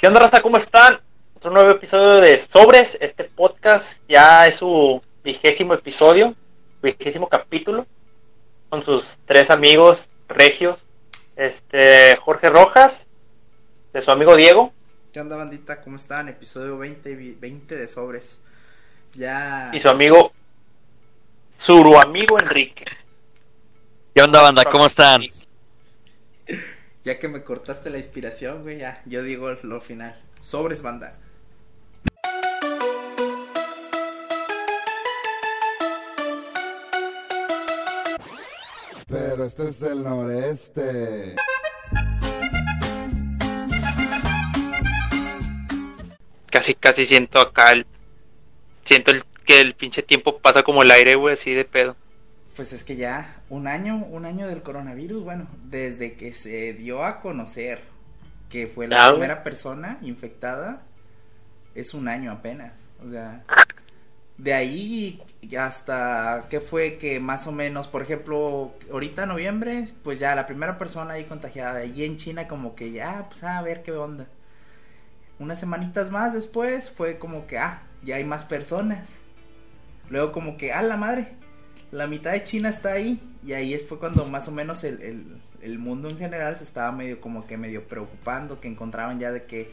¿Qué onda, raza? ¿Cómo están? Otro nuevo episodio de Sobres. Este podcast ya es su vigésimo episodio, vigésimo capítulo, con sus tres amigos regios. Este, Jorge Rojas, de su amigo Diego. ¿Qué onda, bandita? ¿Cómo están? Episodio 20, 20 de Sobres. Ya. Y su amigo, su amigo Enrique. ¿Qué onda, banda? ¿Cómo están? Ya que me cortaste la inspiración, güey, ya. Yo digo lo final. Sobres, banda. Pero este es el noreste. Casi, casi siento acá el. Siento el, que el pinche tiempo pasa como el aire, güey, así de pedo. Pues es que ya un año, un año del coronavirus, bueno, desde que se dio a conocer que fue la Ah, primera persona infectada, es un año apenas. O sea, de ahí hasta que fue que más o menos, por ejemplo, ahorita noviembre, pues ya la primera persona ahí contagiada, y en China como que ya, pues a ver qué onda. Unas semanitas más después fue como que, ah, ya hay más personas. Luego como que, ah, la madre, la mitad de China está ahí. Y ahí fue cuando más o menos el, el, el mundo en general se estaba medio como que medio preocupando, que encontraban ya de que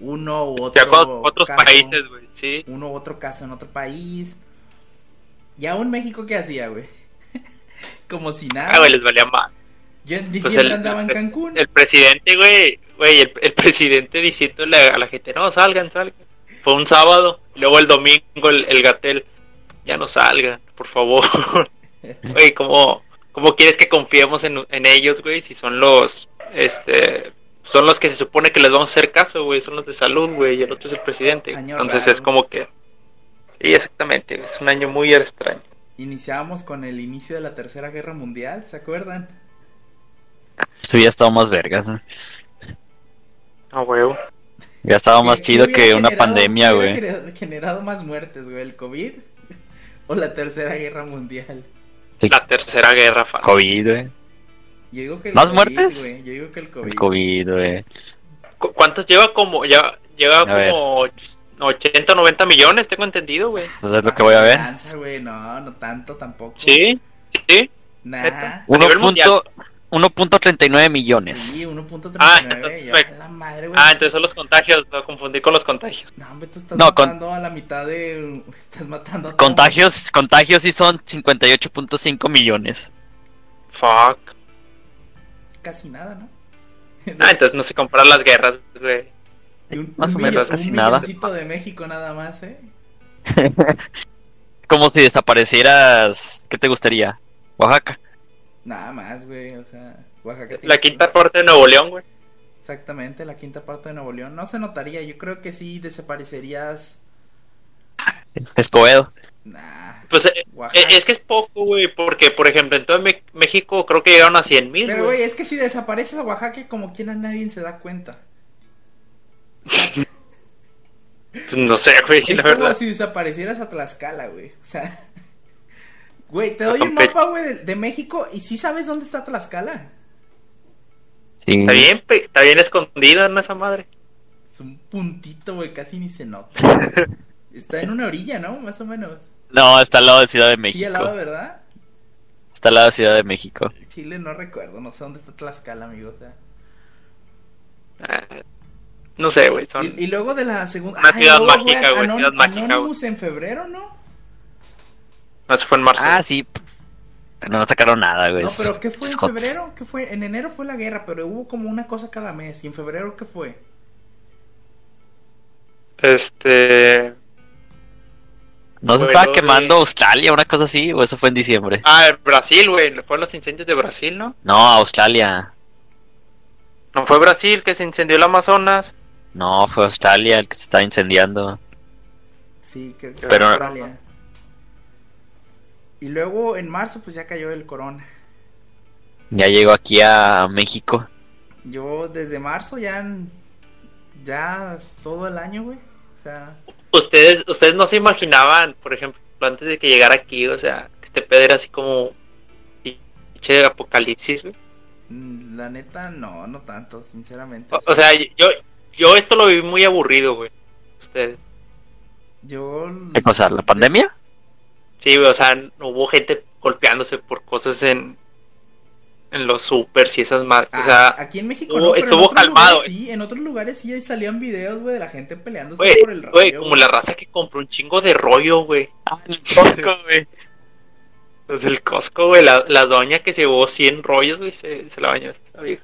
uno u otro con otros caso- países, güey, sí. uno u otro caso en otro país. Y aún México, ¿qué hacía, güey? como si nada. Ah, güey, les valía más. Yo en Pues diciembre el- andaba en Cancún. El presidente, güey, güey, el, el presidente diciéndole a la gente, no, salgan, salgan. Fue un sábado, y luego el domingo el, el gatel, ya no salgan, por favor. Güey, ¿cómo, ¿cómo quieres que confiemos en, en ellos, güey? Si son los, este, son los que se supone que les vamos a hacer caso, güey, son los de salud, güey, y el otro es el presidente. Año Entonces raro. es como que, sí, exactamente, es un año muy extraño. Iniciábamos con el inicio de la Tercera Guerra Mundial, ¿se acuerdan? Esto ya estaba más vergas. ¿no? Huevo. Ya estaba más ¿Qué- chido que una pandemia, güey. generado más muertes, güey? ¿El COVID o la Tercera Guerra Mundial? La tercera guerra fácil. COVID, güey. Yo digo que el ¿Más COVID, muertes? güey, Yo digo que el COVID. El COVID, güey. ¿Cu- ¿Cuántos lleva como, ya, lleva A ver. como 80 o 90 millones, tengo entendido, güey? Pues es lo que voy a ver. Güey, no, no tanto tampoco. Sí, sí. Nah. neta. Uno nivel mundial. punto- 1.39 millones. Sí, 1.39. Ah, madre, güey. Ah, entonces son los contagios, lo confundí con los contagios. No, hombre, tú estás No, con- matando a la mitad de. Estás matando a todo- Contagios, contagios sí son 58.5 millones. Fuck. Casi nada, ¿no? Ah, entonces no se compran las guerras, güey. Un- más un o menos, millon- casi un nada. milloncito de México nada más, ¿eh? Como si desaparecieras. ¿Qué te gustaría? Oaxaca. Nada más, güey, o sea, Oaxaca. tiene- La quinta parte de Nuevo León, güey. Exactamente, la quinta parte de Nuevo León. No se notaría, yo creo que sí desaparecerías. Escobedo. Nah. Pues eh, eh, es que es poco, güey, porque, por ejemplo, en todo México creo que llegaron a 100 mil, Pero, güey. es que si desapareces a Oaxaca, como quiera nadie se da cuenta. Pues no sé, güey, la como verdad. si desaparecieras a Tlaxcala, güey. O sea, güey, te doy un mapa, güey, de, de México y sí sabes dónde está Tlaxcala. Sí. Está bien, está bien escondida en esa madre. Es un puntito, güey, casi ni se nota. Está en una orilla, ¿no? Más o menos. No, está al lado de Ciudad de Sí, México. al lado, ¿verdad? Está al lado de Ciudad de México. Chile no recuerdo, no sé dónde está Tlaxcala, amigo. O sea. Ah, no sé, güey, son... Y, y luego de la segunda. Una Ay, ciudad luego mágica, güey, Anon- ciudad mágica, Anonymous en febrero, ¿no? No, se fue en marzo. Ah, sí. Pero no sacaron nada, güey. No, pero ¿qué fue en febrero? ¿Qué fue? En enero fue la guerra, pero hubo como una cosa cada mes. ¿Y en febrero qué fue? Este... ¿No se Fue estaba quemando de- Australia, una cosa así? ¿O eso fue en diciembre? Ah, el Brasil, güey, fueron los incendios de Brasil, ¿no? No, Australia. No fue Brasil que se incendió el Amazonas. No, fue Australia el que se está incendiando. Sí, que, que Pero- Australia. Y luego en marzo, pues ya cayó el corona. Ya llegó aquí a México. Yo desde marzo ya. Ya todo el año, güey. O sea. Ustedes, ustedes no se imaginaban, por ejemplo, antes de que llegara aquí, o sea, que este pedo era así como pinche apocalipsis, güey. mm, La neta, no, no tanto, sinceramente. O, o sea, yo, yo esto lo vi muy aburrido, güey. Ustedes. Yo. ¿Qué cosa? ¿La pandemia? Sí, güey, o sea, no hubo gente golpeándose por cosas en en los supers y esas más, Ah, o sea, aquí en México estuvo- no, pero en estuvo otros calmado, lugares sí, en otros lugares sí salían videos, güey, de la gente peleándose por el rollo. güey, como la raza que compró un chingo de rollo, güey. Ah, el Costco, güey. Los del Costco, güey, la, la doña que se llevó 100 rollos, güey, se, se la bañó esta vieja.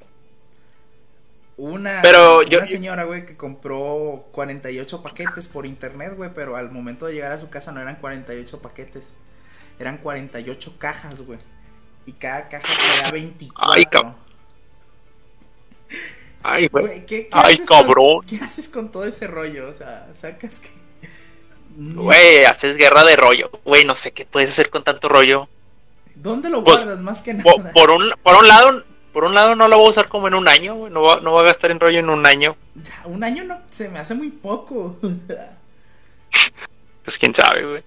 Una, Pero una señora, güey, que compró 48 paquetes por internet, güey, pero al momento de llegar a su casa no eran 48 paquetes, eran 48 cajas, güey. Y cada caja traía 24. Ay, cab- Ay, güey. ¿qué, qué Ay, haces con- cabrón. ¿Qué haces con todo ese rollo? O sea, sacas que... Güey, haces guerra de rollo. Güey, no sé qué puedes hacer con tanto rollo. ¿Dónde lo Pues, guardas más que nada? Por, por un, por un lado, por un lado no lo voy a usar como en un año, güey. No va, no va a gastar en rollo en un año. Ya, Un año no, se me hace muy poco. Pues quién sabe, güey.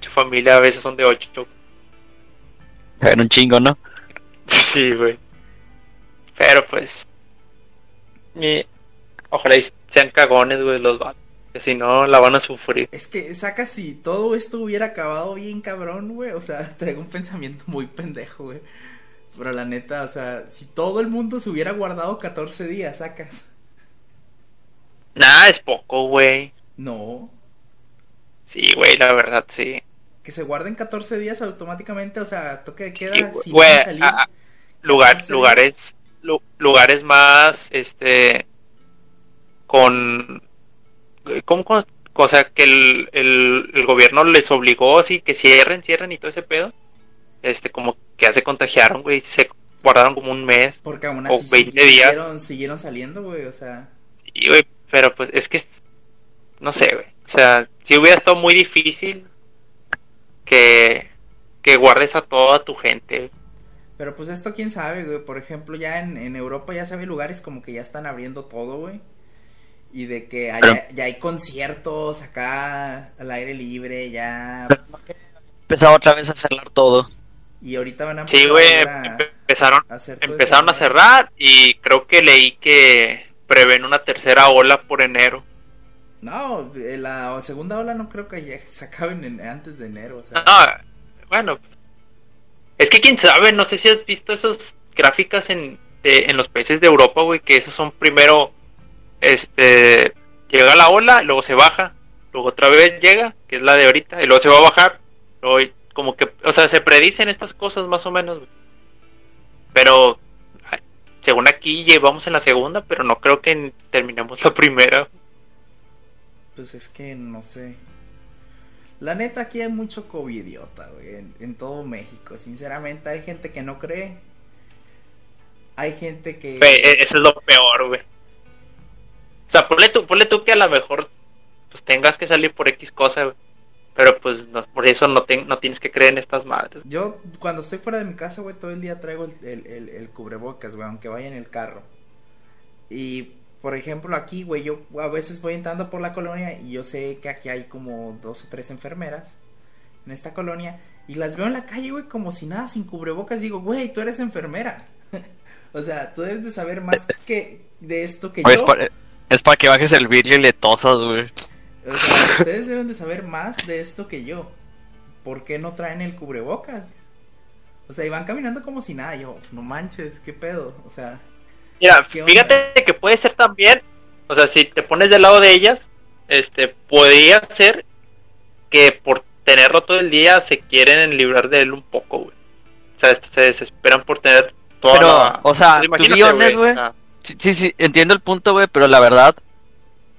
Tu familia a veces son de ocho. En un chingo, ¿no? Sí, güey. Pero pues. y ojalá y sean cagones, güey, los vatos. Que si no, la van a sufrir. Es que saca si todo esto hubiera acabado bien cabrón, güey. O sea, traigo un pensamiento muy pendejo, güey. Pero la neta, o sea, si todo el mundo se hubiera guardado 14 días, sacas. Nada, es poco, güey. No. Sí, güey, la verdad, sí. Que se guarden 14 días automáticamente, o sea, toque de queda Sí, sin güey, salir. a- a- lugar, 14 lugares, lu- lugares más, este, con, ¿cómo, cómo- o sea, que el, el, el gobierno les obligó, así, que cierren, cierren y todo ese pedo, este, como que ya se contagiaron, güey, se guardaron como un mes, Porque aún o así 20 días. siguieron, siguieron saliendo, güey, o sea. y, güey, pero pues es que, no sé, güey, o sea, si hubiera estado muy difícil que, que guardes a toda tu gente, Pero pues esto quién sabe, güey. Por ejemplo, ya en, en Europa ya se ve lugares como que ya están abriendo todo, güey. Y de que hay- Pero- ya hay conciertos acá al aire libre, ya. Empezaba otra vez a cerrar todo. Y ahorita van a Sí, empezar güey, empezaron, a empezaron a cerrar y creo que leí que prevén una tercera ola por enero. No, eh, la segunda ola no creo que ya se acaben en- antes de enero, o sea. No, bueno, es que quién sabe, no sé si has visto esas gráficas en, de- en los países de Europa, güey, que esos son primero, este, llega la ola, luego se baja, luego otra vez llega, que es la de ahorita, y luego se va a bajar, luego como que, o sea, se predicen estas cosas más o menos, güey. Pero, según aquí llevamos en la segunda, pero no creo que terminemos la primera. Pues es que no sé. La neta, aquí hay mucho covidiota, güey, en, en todo México. Sinceramente, hay gente que no cree. Hay gente que. Güey, e- eso es lo peor, güey. O sea, ponle tú, ponle tú que a lo mejor pues tengas que salir por X cosa, güey. Pero pues no, por eso no, te- no tienes que creer en estas madres. Yo, cuando estoy fuera de mi casa, güey, todo el día traigo el, el, el- el cubrebocas, güey, aunque vaya en el carro. Y, por ejemplo, aquí, güey, yo a veces voy entrando por la colonia y yo sé que aquí hay como dos o tres enfermeras en esta colonia. Y las veo en la calle, güey, como si nada, sin cubrebocas. Digo, güey, tú eres enfermera. o sea, tú debes de saber más que de esto que Pues yo. para, es para que bajes el vidrio y le tosas, güey. Ustedes deben de saber más de esto que yo. ¿Por qué no traen el cubrebocas? O sea, y van caminando como si nada. Yo, no manches, qué pedo. O sea, fíjate que puede ser también, o sea, si te pones del lado de ellas, este, podría ser que por tenerlo todo el día se quieren librar de él un poco, güey. O sea, se desesperan por tener toda Pero, la... o sea, Pues be honest, güey, o sea, Sí, sí, sí, entiendo el punto, güey, pero la verdad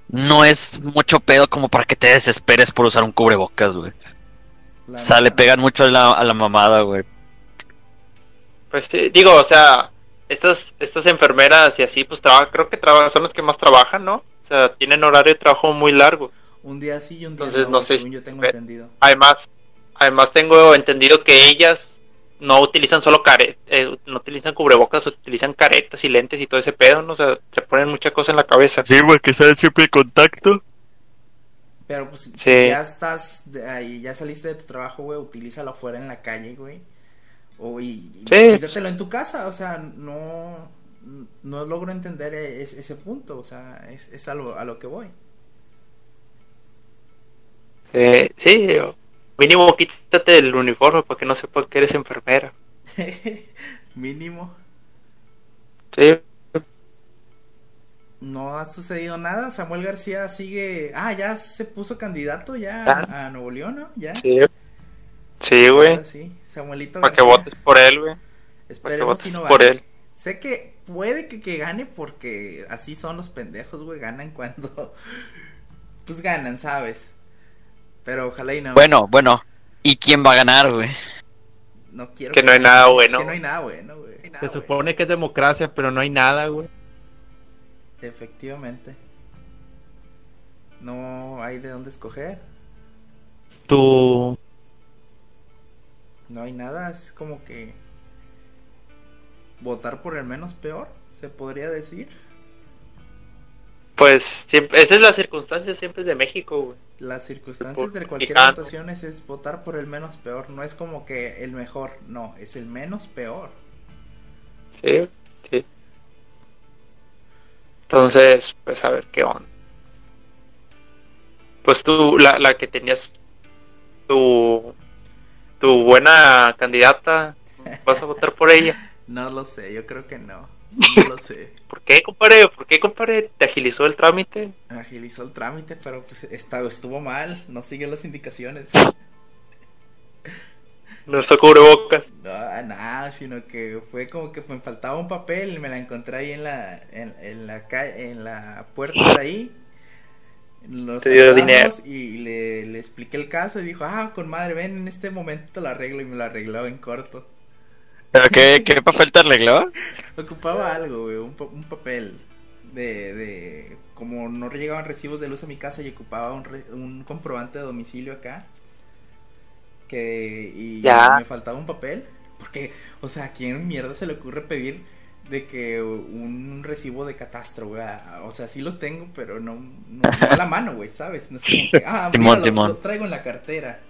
no es mucho pedo como para que te desesperes por usar un cubrebocas, güey. O sea, le pegan mucho a la, a la mamada, güey. Pues sí, digo, o sea, estas estas enfermeras y así, pues trabajan, creo que trabajan, son las que más trabajan, ¿no? O sea, tienen horario de trabajo muy largo. Un día sí y un día Entonces, no, no sé según yo tengo entendido. Además, además tengo entendido que ellas no utilizan solo caretas, no utilizan cubrebocas, utilizan caretas y lentes y todo ese pedo, ¿no? O sea, se ponen mucha cosa en la cabeza. Sí, güey, que sale siempre en contacto. Pero pues, si ya estás de ahí, ya saliste de tu trabajo, güey, utilízalo afuera en la calle, güey. O y, y Sí. en tu casa, o sea, no, no logro entender e, es- ese punto, o sea, es, es a, lo, a lo que voy. Eh, sí, o mínimo quítate el uniforme para que no sepa que eres enfermera. Mínimo. Sí, No ha sucedido nada. Samuel García sigue. Ah, ya se puso candidato ya Ah. a Nuevo León, ¿no? Ya. sí. Sí, güey. Sí. Samuelito Para que votes por él, güey. Esperemos votes si no por él. Sé que puede que, que gane porque así son los pendejos, güey. Ganan cuando. Pues ganan, ¿sabes? Pero ojalá y no. Bueno, bueno. ¿Y quién va a ganar, güey? no quiero que no hay nada es bueno. Que no hay nada bueno, güey. Se supone que es democracia, pero no hay nada, güey. Efectivamente. No hay de dónde escoger. Tu, No hay nada. Es como que. Votar por el menos peor, se podría decir. Pues siempre, esa es la circunstancia siempre de México, güey. Las circunstancias de cualquier votación es, es votar por el menos peor. No es como que el mejor, no, es el menos peor. Sí, sí. Entonces, pues a ver qué onda. Pues tú, la, la que tenías tu, tu buena candidata, ¿vas a votar por ella? No lo sé, yo creo que no. No lo sé. ¿Por qué, compadre? ¿Por qué, compadre? ¿Te agilizó el trámite? Agilizó el trámite, pero pues estuvo mal. No sigue las indicaciones. No está cubrebocas. No, nada, sino que fue como que me faltaba un papel y me la encontré ahí en la, en, en la, ca- en la puerta de ahí. Nos Te dio dinero. Y le, le expliqué el caso y dijo, ah, con madre, ven, en este momento lo arreglo y me lo arregló en corto. ¿Pero qué, qué papel te arregló? Ocupaba algo, güey, un, pa- un papel de, de... Como no llegaban recibos de luz a mi casa y ocupaba un, re- un comprobante de domicilio acá. Que... Y Ya. me faltaba un papel. Porque, o sea, ¿a quién mierda se le ocurre pedir de que un recibo de catastro, güey? O sea, sí los tengo, pero no, no, no a la mano, güey, ¿sabes? No es como que, ah, mira, traigo en la cartera.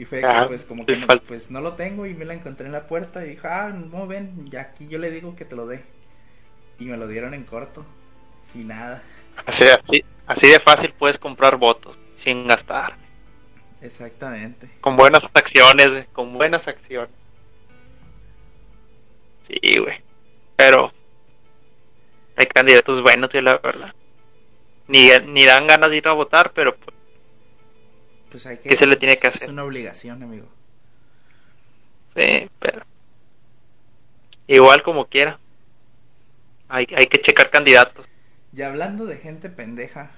Y fue Ah, que, pues, como que no, pues no lo tengo y me la encontré en la puerta y dijo, ah, no, ven, ya aquí yo le digo que te lo dé. Y me lo dieron en corto, sin nada. Así, así, así de fácil puedes comprar votos sin gastar. Exactamente. Con buenas acciones, con buenas acciones. Sí, güey. Pero hay candidatos buenos, güey, la verdad. Ni, ni dan ganas de ir a votar, pero pues, Pues hay que... ¿Qué se le tiene que Es hacer? una obligación, amigo. sí, pero igual como quiera. Hay, hay que checar candidatos. Y hablando de gente pendeja,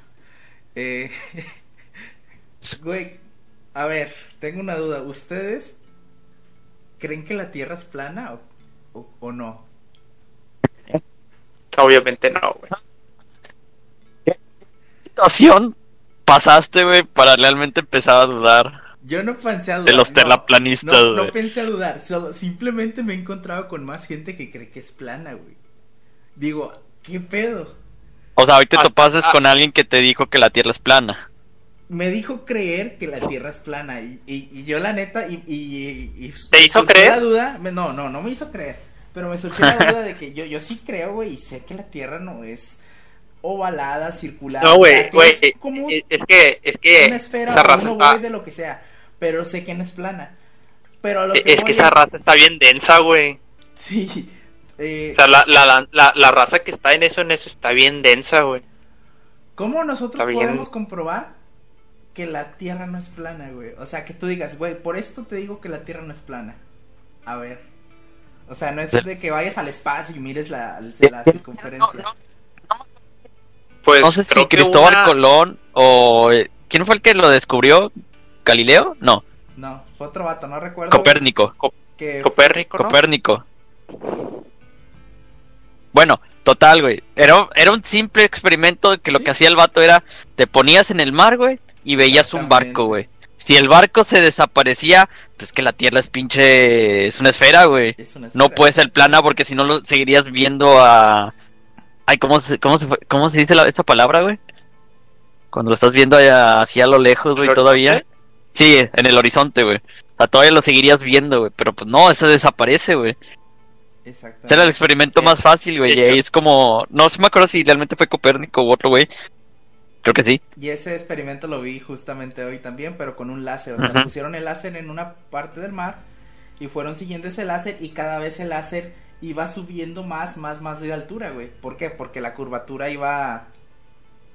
eh... güey, a ver, tengo una duda. ¿Ustedes creen que la Tierra es plana o, o, o no? Obviamente no, güey. situación pasaste, güey, para realmente empezar a dudar? Yo no pensé a dudar. De los no, terraplanistas, No, pensé a dudar. Solo, simplemente me he encontrado con más gente que cree que es plana, güey. Digo, ¿qué pedo? O sea, hoy te topases con alguien que te dijo que la Tierra es plana. Me dijo creer que la Tierra es plana. Y, y, y yo, la neta, y. y, y- y ¿Te me hizo creer? la duda. me- No, no, no me hizo creer. Pero me surgió la duda de que yo, yo sí creo, güey, y sé que la Tierra no es ovalada, circular. No, güey, que güey. es como eh, Es que, es que una esfera esa o raza un está, ovoide, lo que sea. Pero sé que no es plana. Pero a lo es que que voy esa raza está bien densa, güey. Sí. eh, O sea, la, la, la, la raza que está en eso, en eso está bien densa, güey. ¿Cómo nosotros bien. podemos comprobar que la Tierra no es plana, güey? O sea, que tú digas, güey, por esto te digo que la Tierra no es plana. A ver. O sea, no es de que vayas al espacio y mires la, la circunferencia. Pues No sé si que Cristóbal una- Colón o... eh, ¿Quién fue el que lo descubrió? ¿Galileo? No, No, fue otro vato, no recuerdo. Copérnico. Que Copérnico, ¿no? Copérnico. Bueno, total, güey. Era, era un simple experimento que lo Sí. que hacía el vato era, te ponías en el mar, güey, y veías un barco, güey. Si el barco se desaparecía, pues que la Tierra es pinche... es una esfera, güey. es una No puede ser plana porque si no lo seguirías viendo a... Ay, ¿cómo se, cómo se, cómo se dice la, esta palabra, güey? Cuando lo estás viendo allá, así a lo lejos, güey, ¿El todavía. horizonte? Sí, en el horizonte, güey. O sea, todavía lo seguirías viendo, güey. Pero pues no, eso desaparece, güey. Ese era el experimento más fácil, güey. Y es como. No sé me acuerdo si realmente fue Copérnico u otro, güey. Creo que sí. Y ese experimento lo vi justamente hoy también, pero con un láser. O sea, pusieron el láser en una parte del mar y fueron siguiendo ese láser y cada vez el láser iba subiendo más, más, más de altura, güey. ¿Por qué? Porque la curvatura iba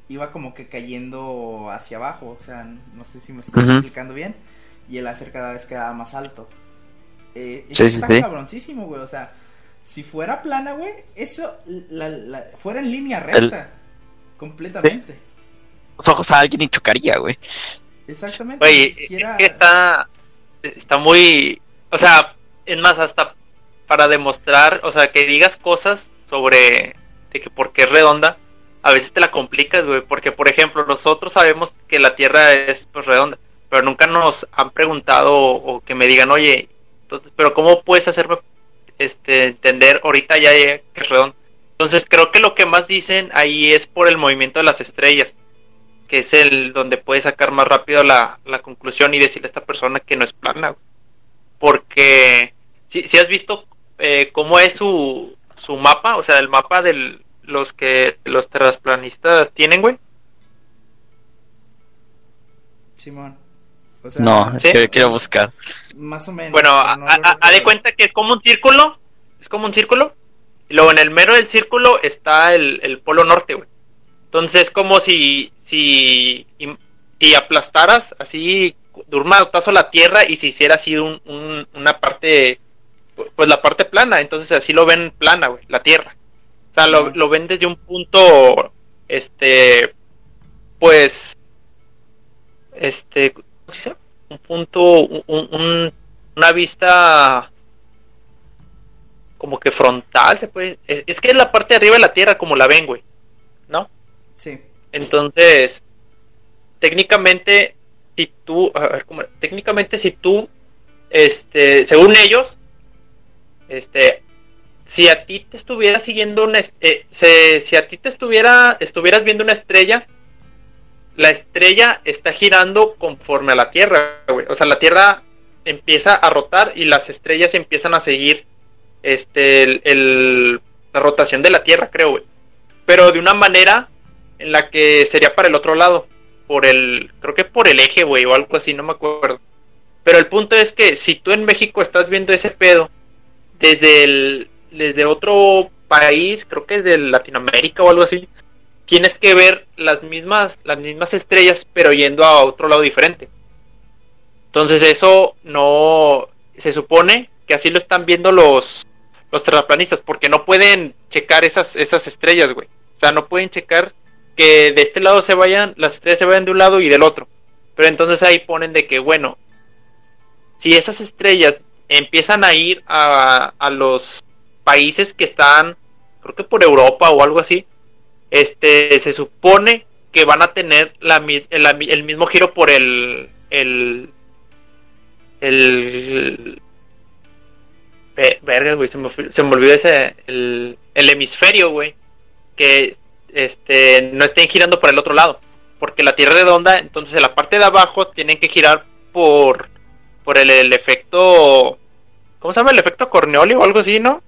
iba como que cayendo hacia abajo, o sea, no sé si me estoy explicando bien, y el láser eso más quedaba más alto. Eh, eso Sí, sí, está sí. cabroncísimo, güey, o sea, si fuera plana, güey, eso la, la- fuera en línea recta, completamente. Los ojos a alguien y chocaría, güey. Exactamente. Güey, ni es siquiera- que está, está muy, o sea, es más, hasta para demostrar, o sea, que digas cosas sobre de que por qué es redonda, a veces te la complicas, güey, porque por ejemplo, nosotros sabemos que la Tierra es pues redonda, pero nunca nos han preguntado o, que me digan, oye, entonces, pero ¿cómo puedes hacerme este entender ahorita ya que es redonda? Entonces creo que lo que más dicen ahí es por el movimiento de las estrellas que es el donde puedes sacar más rápido la, la conclusión y decirle a esta persona que no es plana. Porque si, si has visto eh, cómo es su, su mapa, o sea, el mapa de los que los terraplanistas tienen, güey. Simón. O sea, No, ¿Sí? que quiero buscar. Más o menos. Bueno, no haz de cuenta que es como un círculo, es como un círculo, y luego en el mero del círculo está el, el polo norte, güey. Entonces es como si, si, si aplastaras así de un manotazo la tierra y se hiciera así un, un- una parte, pues la parte plana, entonces así lo ven plana, güey, la tierra. O sea, lo, lo ven desde un punto, este, pues, este, ¿cómo se dice? Un punto, un- un- una vista como que frontal, se puede, es, es que es la parte de arriba de la tierra como la ven, güey, ¿no? Sí. Entonces, técnicamente, si tú, a ver, ¿cómo? técnicamente si tú, este, según ellos, este, si a ti te estuviera siguiendo una, eh, si a ti te estuviera, estuvieras viendo una estrella, la estrella está girando conforme a la Tierra. O sea, la Tierra empieza a rotar y las estrellas empiezan a seguir, este, el, la rotación de la Tierra, creo. Pero de una manera en la que sería para el otro lado, por el, creo que por el eje, güey, o algo así, no me acuerdo. Pero el punto es que si tú en México estás viendo ese pedo desde el, desde otro país, creo que es de Latinoamérica o algo así, tienes que ver las mismas, las mismas estrellas, pero yendo a otro lado diferente. Entonces eso no, se supone que así lo están viendo los, los terraplanistas, porque no pueden checar esas, esas estrellas, güey. O sea, no pueden checar que de este lado se vayan, las estrellas se vayan de un lado y del otro. Pero entonces ahí ponen de que, bueno, si esas estrellas empiezan a ir a, a los países que están, creo que por Europa o algo así, este, se supone que van a tener la, el, mismo giro por el, el, el, Ve- verga, güey, se me, se me olvidó ese, el, el hemisferio, güey, que este, no estén girando por el otro lado, porque la Tierra es redonda, entonces en la parte de abajo tienen que girar por, por el, el efecto, ¿cómo se llama? El efecto Coriolis o algo así, ¿no?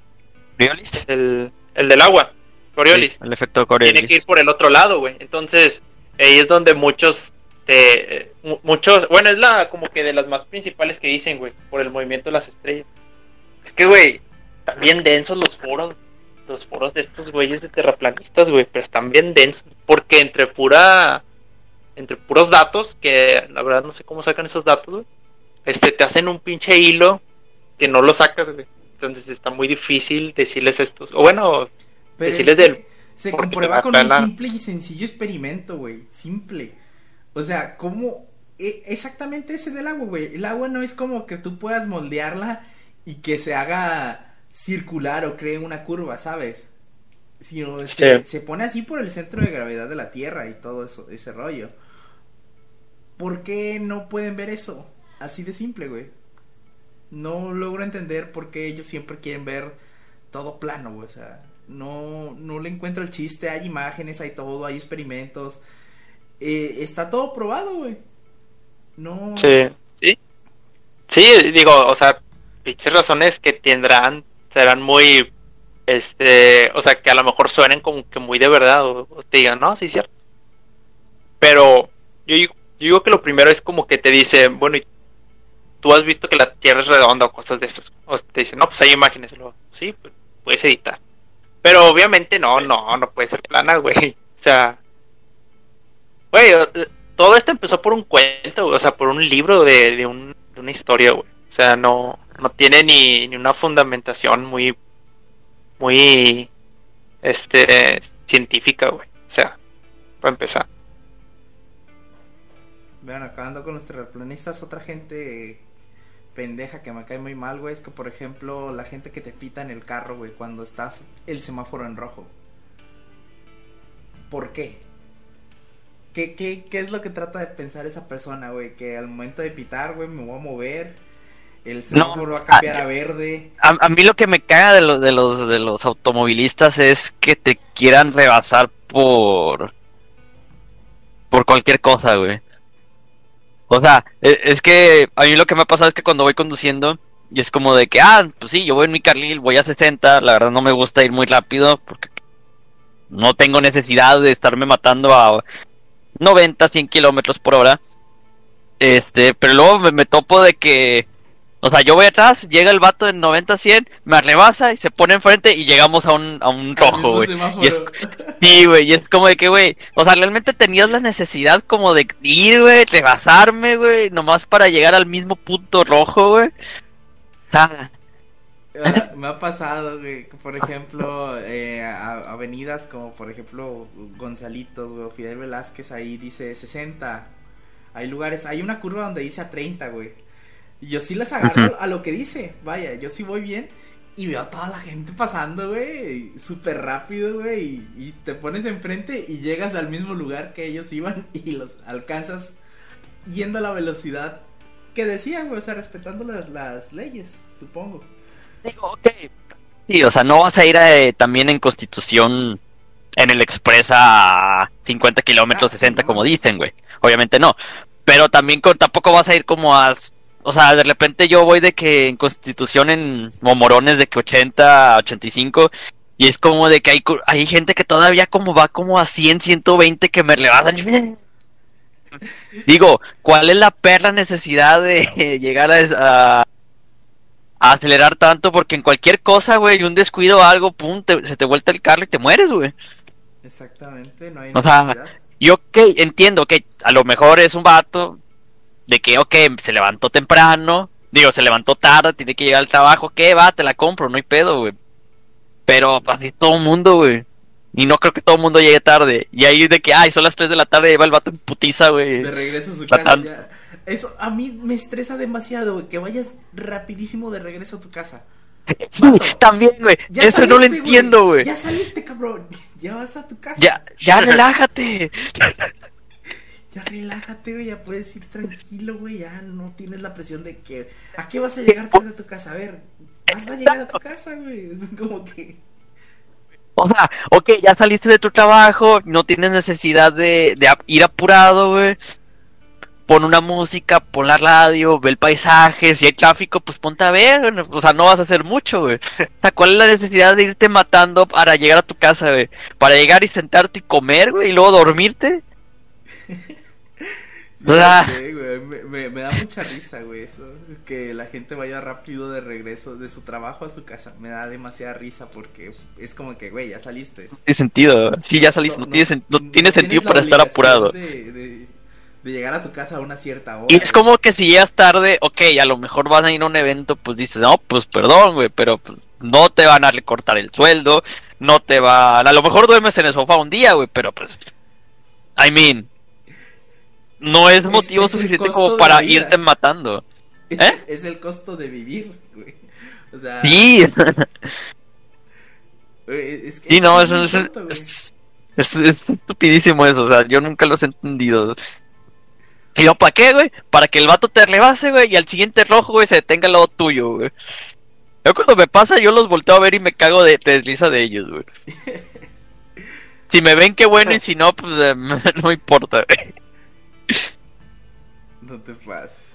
¿Coriolis? El, el del agua, Coriolis Sí, el efecto tiene Coriolis. que ir por el otro lado, güey. Entonces, ahí es donde muchos, te, mu- muchos, bueno, es la como que de las más principales que dicen, güey, por el movimiento de las estrellas. Es que, güey, están bien densos los foros, los foros de estos güeyes de terraplanistas, güey, pero están bien densos, porque entre pura, entre puros datos, que la verdad no sé cómo sacan esos datos, güey, este, te hacen un pinche hilo que no lo sacas, güey. Entonces está muy difícil decirles estos, o bueno, Pero decirles es que del se porque comprueba la con un simple y sencillo experimento, güey. Simple. O sea, ¿cómo? e- exactamente ese del agua, güey. El agua no es como que tú puedas moldearla y que se haga circular o cree una curva, ¿sabes? Sino se, Sí. se pone así por el centro de gravedad de la Tierra y todo eso, ese rollo. ¿Por qué no pueden ver eso? Así de simple, güey. No logro entender por qué ellos siempre quieren ver todo plano, güey. O sea, no, no le encuentro el chiste. Hay imágenes, hay todo, hay experimentos. Eh, está todo probado, güey. No. Sí, sí. Sí, digo, o sea, pinches razones que tendrán serán muy, este, o sea, que a lo mejor suenen como que muy de verdad o, te digan, no, sí es cierto. Pero yo yo digo que lo primero es como que te dice, bueno, tú has visto que la Tierra es redonda o cosas de estas. O te dicen, no, pues hay imágenes. Luego, sí, pues, puedes editar. Pero obviamente no, no, no puede ser plana, güey. O sea, güey, eh, todo esto empezó por un cuento, güey, o sea, por un libro de, de, un, de una historia, güey. O sea, no, no tiene ni, ni una fundamentación muy, muy, este, científica, güey. O sea, para empezar. Vean, acabando con los terraplanistas, otra gente pendeja que me cae muy mal, güey, es que por ejemplo la gente que te pita en el carro, güey, cuando estás el semáforo en rojo. ¿Por qué? ¿Qué, qué, qué es lo que trata de pensar esa persona, güey? Que al momento de pitar, güey, me voy a mover, el semáforo No, va a cambiar a verde. A, a mí lo que me caga de los, de los de los automovilistas es que te quieran rebasar por por cualquier cosa, güey. O sea, e- es que a mí lo que me ha pasado es que cuando voy conduciendo y es como de que, ah, pues sí, yo voy en mi carril, voy a 60, la verdad no me gusta ir muy rápido porque no tengo necesidad de estarme matando a 90, 100 kilómetros por hora. Este, pero luego me, me topo de que, o sea, yo voy atrás, llega el vato en 90, 100, me rebasa y se pone enfrente y llegamos a un, a un rojo, güey. semáforo. Y es, sí, güey, y es como de que, güey, o sea, realmente tenías la necesidad como de ir, güey, rebasarme, güey, nomás para llegar al mismo punto rojo, güey. Ah, Me ha pasado, güey, que, por ejemplo, eh, a- avenidas como por ejemplo Gonzalitos, güey, o Fidel Velázquez, ahí dice 60. Hay lugares, hay una curva donde dice a 30, güey. Y yo sí les agarro a lo que dice, vaya, yo sí voy bien. Y veo a toda la gente pasando, güey, súper rápido, güey, y, y te pones enfrente y llegas al mismo lugar que ellos iban y los alcanzas yendo a la velocidad que decía, güey, o sea, respetando las, las leyes, supongo. Digo, ok. Sí, o sea, no vas a ir eh, también en Constitución en el Express a 50 kilómetros, Ah, sí, 60, no. como dicen, güey. Obviamente no. Pero también con- tampoco vas a ir como a... O sea, de repente yo voy de que en Constitución en Momorones de que 80 a 85 y es como de que hay, hay gente que todavía como va como a 100, 120 que me rebasan. Digo, ¿cuál es la perra necesidad de llegar a, a, a acelerar tanto? Porque en cualquier cosa, güey, un descuido o algo, pum, te- se te vuelta el carro y te mueres, güey. Exactamente, no hay O sea, necesidad. Y ok, entiendo que a lo mejor es un vato de que, ok, se levantó temprano, digo, se levantó tarde, tiene que llegar al trabajo, ¿qué va? Te la compro, no hay pedo, güey. Pero así todo el mundo, güey. Y no creo que todo el mundo llegue tarde. Y ahí de que, ay, son las 3 de la tarde y va el vato en putiza, güey. de regreso a su casa ya. Eso a mí me estresa demasiado, güey, que vayas rapidísimo de regreso a tu casa. Sí, también, güey. Eso no lo entiendo, güey. Ya saliste, cabrón. Ya vas a tu casa. Ya, ya relájate. Ya relájate, güey, ya puedes ir tranquilo, güey, ya no tienes la presión de que ¿a qué vas a llegar tarde a tu casa? A ver, vas a llegar a tu casa, güey. Es como que O sea, ok, ya saliste de tu trabajo, no tienes necesidad de, ir apurado, güey. Pon una música, pon la radio, ve el paisaje, si hay tráfico, pues ponte a ver, güey. o sea, no vas a hacer mucho, güey. O sea, ¿cuál es la necesidad de irte matando para llegar a tu casa, güey? Para llegar y sentarte y comer, güey, y luego dormirte. Ya sé, güey, me, me- me da mucha risa, güey, eso. Que la gente vaya rápido de regreso de su trabajo a su casa. Me da demasiada risa porque es como que, güey, ya saliste. no tiene sentido. Sí, ya saliste, no, tiene, sen- no tiene sentido para estar apurado. De, de- de llegar a tu casa a una cierta hora. Y es como que si llegas tarde, ok, a lo mejor vas a ir a un evento, pues dices, no, pues perdón, güey, pero pues no te van a recortar el sueldo, no te van... A lo mejor duermes en el sofá un día, güey, pero pues... I mean... No es motivo es suficiente como para irte matando. Es, ¿Eh? es el costo de vivir, güey. O sea, Sí, es, sí, no, es, es, tonto, estupidísimo eso, o sea, yo nunca los he entendido. Y yo, ¿para qué, güey? Para que el vato te rebase, güey, y al siguiente rojo, güey, se detenga al lado tuyo, güey. Yo cuando me pasa, yo los volteo a ver y me cago de, de risa de ellos, güey. Si me ven, qué bueno, y si no, pues eh, no importa, güey. No te pases.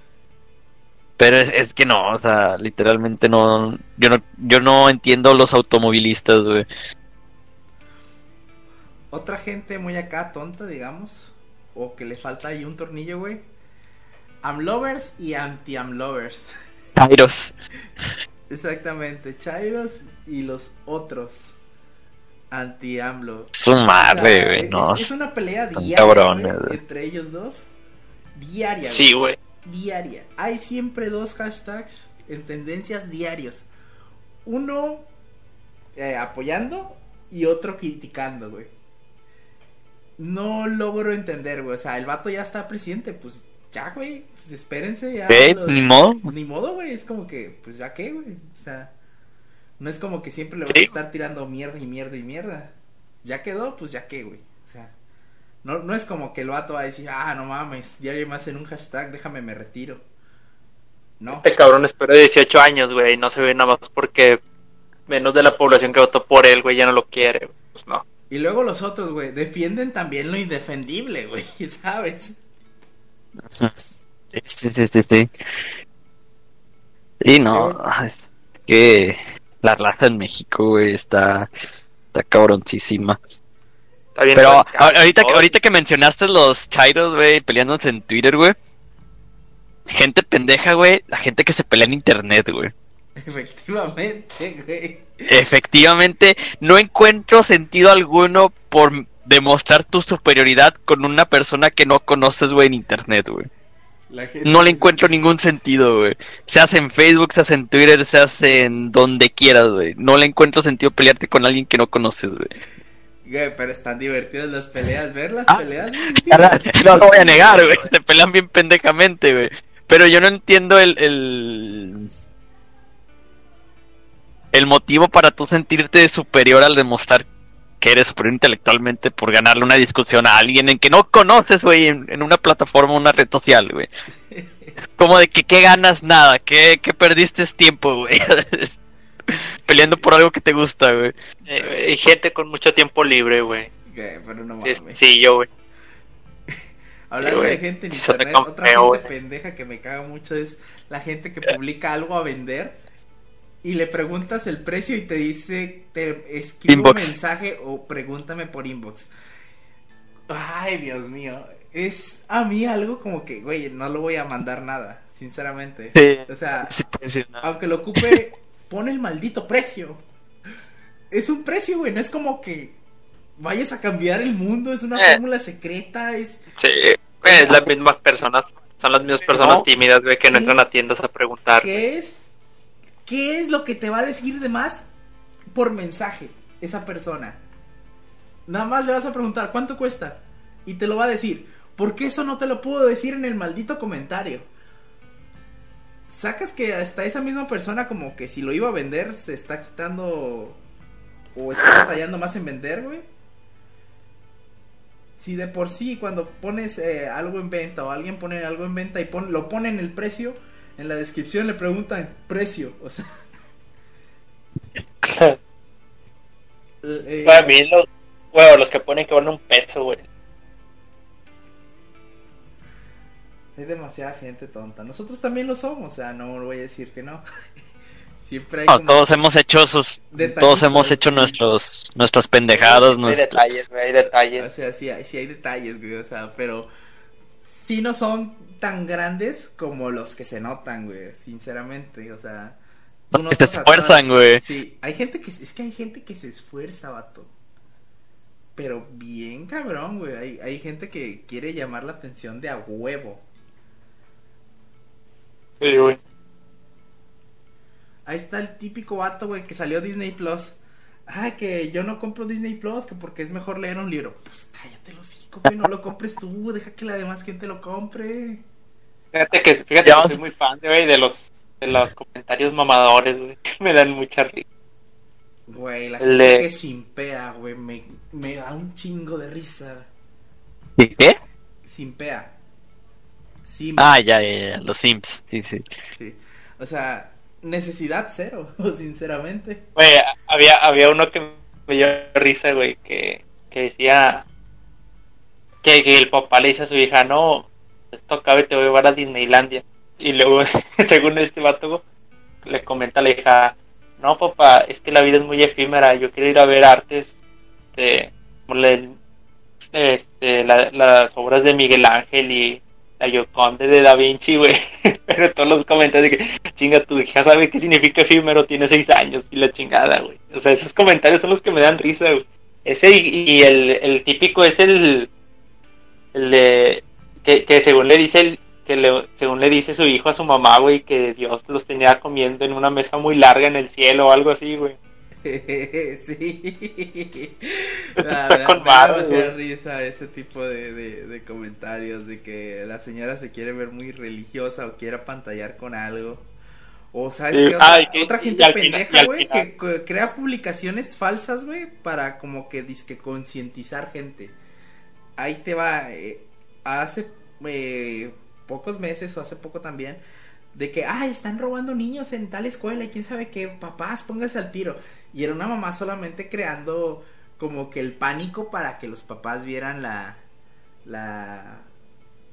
Pero es, es que no, o sea, literalmente no, yo no, yo no entiendo los automovilistas, güey. Otra gente muy acá tonta, digamos, o que le falta ahí un tornillo, güey. Amlovers y anti-amlovers. Kairos. Exactamente, Chairos y los otros anti-AMLO. Su madre, güey, es, no. es una pelea diaria entre ellos dos. Diaria. Sí, güey. Diaria. Hay siempre dos hashtags en tendencias diarios. Uno eh, apoyando y otro criticando, güey. No logro entender, güey. O sea, el vato ya está presidente, pues ya, güey. Pues espérense ya. Los- ni modo. Ni modo, güey. Es como que, pues ya qué, güey. O sea, no es como que siempre le Sí. a estar tirando mierda y mierda y mierda. Ya quedó, pues ya qué, güey. No, no es como que el vato va a decir, ah, no mames, diario más en un hashtag, déjame me retiro. No. Este cabrón esperó 18 años, güey, y no se ve nada más porque menos de la población que votó por él, güey, ya no lo quiere. Pues no. Y luego los otros, güey, defienden también lo indefendible, güey, ¿sabes? Sí, sí, sí, sí, sí. Y no, que la raza en México, güey, está, está cabroncísima. Está bien. Pero ahorita, que- ahorita que mencionaste los chairos, güey, peleándose en Twitter, güey. Gente pendeja, güey. La gente que se pelea en internet, güey. Efectivamente, güey. Efectivamente, no encuentro sentido alguno por demostrar tu superioridad con una persona que no conoces, güey, en internet, güey. No le se- encuentro ningún sentido, güey. Se hace en Facebook, se hace en Twitter, se hace en donde quieras, güey. No le encuentro sentido pelearte con alguien que no conoces, güey. Güey, pero están divertidas las peleas, ver las Ah, peleas. No lo voy a negar, güey. Se pelean bien pendejamente, güey. Pero yo no entiendo el, el. El motivo para tú sentirte superior al demostrar que eres superior intelectualmente por ganarle una discusión a alguien en que no conoces, güey, en, en una plataforma, una red social, güey. Como de que qué ganas nada, que, que perdiste tiempo, güey. Peleando por algo que te gusta, güey. Eh, hay gente con mucho tiempo libre, güey. Pero no Sí, mames. sí, yo, güey. Hablando Sí, de gente en internet, otra gente güey. pendeja que me caga mucho es la gente que publica algo a vender y le preguntas el precio y te dice, te escribe Inbox. un mensaje o pregúntame por inbox. Ay, Dios mío. Es a mí algo como que, güey, no lo voy a mandar nada, sinceramente. Sí. O sea, Sí, no. aunque lo ocupe, pone el maldito precio. Es un precio, güey, no es como que vayas a cambiar el mundo, es una Eh. fórmula secreta, es Sí, es las mismas personas. Son las mismas personas No. tímidas, güey, que no entran a tiendas a preguntar. ¿Qué es? ¿Qué es lo que te va a decir de más por mensaje esa persona? Nada más le vas a preguntar cuánto cuesta y te lo va a decir. ¿Por qué eso no te lo pudo decir en el maldito comentario? Sacas que hasta esa misma persona como que si lo iba a vender se está quitando o está batallando más en vender, güey. Si de por sí cuando pones eh, algo en venta o alguien pone algo en venta y pon- lo pone en el precio, en la descripción le preguntan precio, o sea. eh, Para mí, los, los que ponen que valen un peso, güey. Hay demasiada gente tonta. Nosotros también lo somos, o sea, no voy a decir que no. Siempre hay No, como- todos hemos hecho sus, Detallitos, todos hemos hecho sí. nuestros, nuestras pendejadas, Hay nuestro- detalles, güey, hay O detalles. sea, sí hay, sí hay detalles, güey, o sea, pero sí no son tan grandes como los que se notan, güey, sinceramente, o sea. Los que se esfuerzan, atrás- güey. Sí, hay gente que, es que hay gente que se esfuerza, vato. Pero bien cabrón, güey, hay, hay gente que quiere llamar la atención de a huevo. Sí, güey. Ahí está el típico vato, güey, que salió Disney Plus. Ah, que yo no compro Disney Plus, que porque es mejor leer un libro. Pues cállate los hocico, güey, no lo compres tú, deja que la demás gente lo compre. Fíjate que, fíjate que soy muy fan, güey, de los, de los comentarios mamadores, güey. Me dan mucha risa. Güey, la gente de- que simpea, güey, me, me da un chingo de risa. ¿Qué? Simpea. Sim, Ah, ya, ya, ya, los Sims, sí, sí. sí. O sea, necesidad cero, sinceramente. Güey, había, había uno que me dio risa, güey, que, que decía que, que el papá le dice a su hija, no, esto acaba y te voy a llevar a Disneylandia. Y luego, según este vato, le comenta a la hija, no papá, es que la vida es muy efímera, yo quiero ir a ver artes de este, la- las obras de Miguel Ángel y Gioconda de Da Vinci, güey. Pero todos los comentarios de que, chinga, tu hija sabe qué significa efímero, tiene seis años y la chingada, güey. O sea, esos comentarios son los que me dan risa, güey. Ese y, el, típico es el, el de, que, que según le dice el, que le, según le dice su hijo a su mamá, güey, que Dios los tenía comiendo en una mesa muy larga en el cielo o algo así, güey. sí. Ah, me da- demasiada risa ese tipo de, de, de comentarios de que la señora se quiere ver muy religiosa o quiere apantallar con algo. O sabes Sí, qué? Otra, que- gente pendeja, güey, que crea publicaciones falsas, güey, para como que disque concientizar gente. Ahí te va, eh, hace eh, pocos meses o hace poco también, de que, ay, están robando niños en tal escuela y quién sabe qué, papás, póngase al tiro. Y era una mamá solamente creando como que el pánico para que los papás vieran la... la...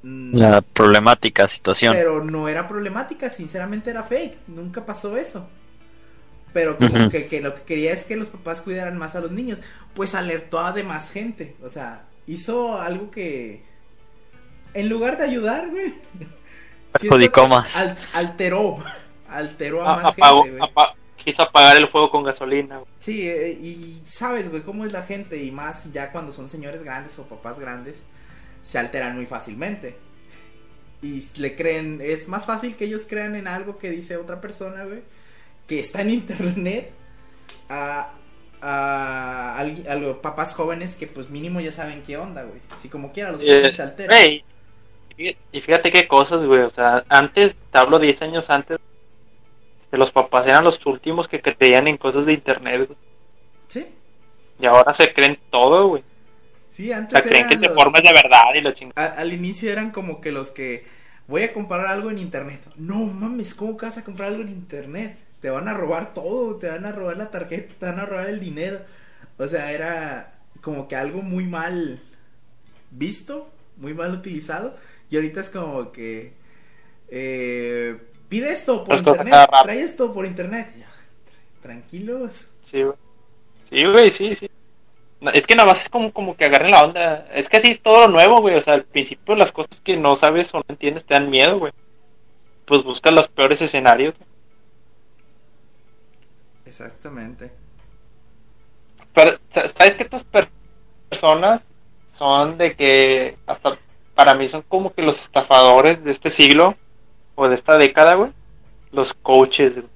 mm, La problemática situación. pero no era problemática, sinceramente era fake, nunca pasó eso. Pero como que, que lo que quería es que los papás cuidaran más a los niños, pues alertó a demás gente, o sea, hizo algo que en lugar de ayudar, güey, Perjudicó más. al- alteró, alteró a A- más apagó- gente, güey. Quiso apagar el fuego con gasolina, güey. Sí, eh, y sabes, güey, cómo es la gente y más ya cuando son señores grandes o papás grandes, se alteran muy fácilmente. Y le creen, es más fácil que ellos crean en algo que dice otra persona, güey, que está en internet, a, a, los papás jóvenes que pues mínimo ya saben qué onda, güey. Si como quiera los jóvenes se alteran. Güey, y- y fíjate qué cosas, güey. O sea, antes, te hablo 10 años antes, de los papás eran los últimos que creían en cosas de internet, güey. Sí, Y ahora se creen todo, güey. sí, O antes sea, creen que te formas de verdad y lo chingada. a- al inicio eran como que los que voy a comprar algo en internet. No mames, ¿cómo que vas a comprar algo en internet? Te van a robar todo, te van a robar la tarjeta, te van a robar el dinero. O sea, era como que algo muy mal visto, muy mal utilizado. Y ahorita es como que eh, pide esto por internet, trae esto por internet. Ya, Tranquilos. Sí, güey. Sí, güey, sí, sí. Es que nada más es como, como que agarren la onda. Es que así es todo lo nuevo, güey. O sea, al principio las cosas que no sabes o no entiendes te dan miedo, güey. Pues busca los peores escenarios. Exactamente. Pero, sa- ¿sabes que estas per- personas son de que hasta para mí son como que los estafadores de este siglo o de esta década, güey? Los coaches, güey.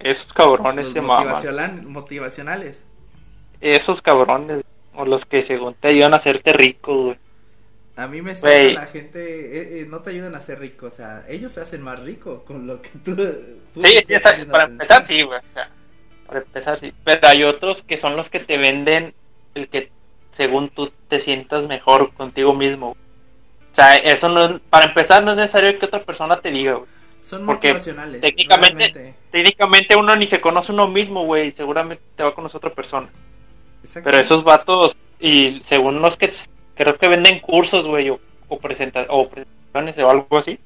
Esos cabrones Los se maman. motivacional- motivacionales. Esos cabrones. O los que según te ayudan a hacerte rico, güey. A mí me Güey. estresa la gente, eh, eh, no te ayudan a ser rico, o sea, ellos se hacen más rico con lo que tú... tú Sí, está- para atención. empezar sí, güey. o sea, para empezar sí. Pero hay otros que son los que te venden el que según tú te sientas mejor contigo mismo. O sea, eso no es- para empezar no es necesario que otra persona te diga, güey. Son porque motivacionales. técnicamente- realmente. Técnicamente uno ni se conoce uno mismo, güey. Seguramente te va a conocer otra persona. Pero esos vatos, y según los que creo que venden cursos, güey, o, o, presenta- o presentaciones o algo así.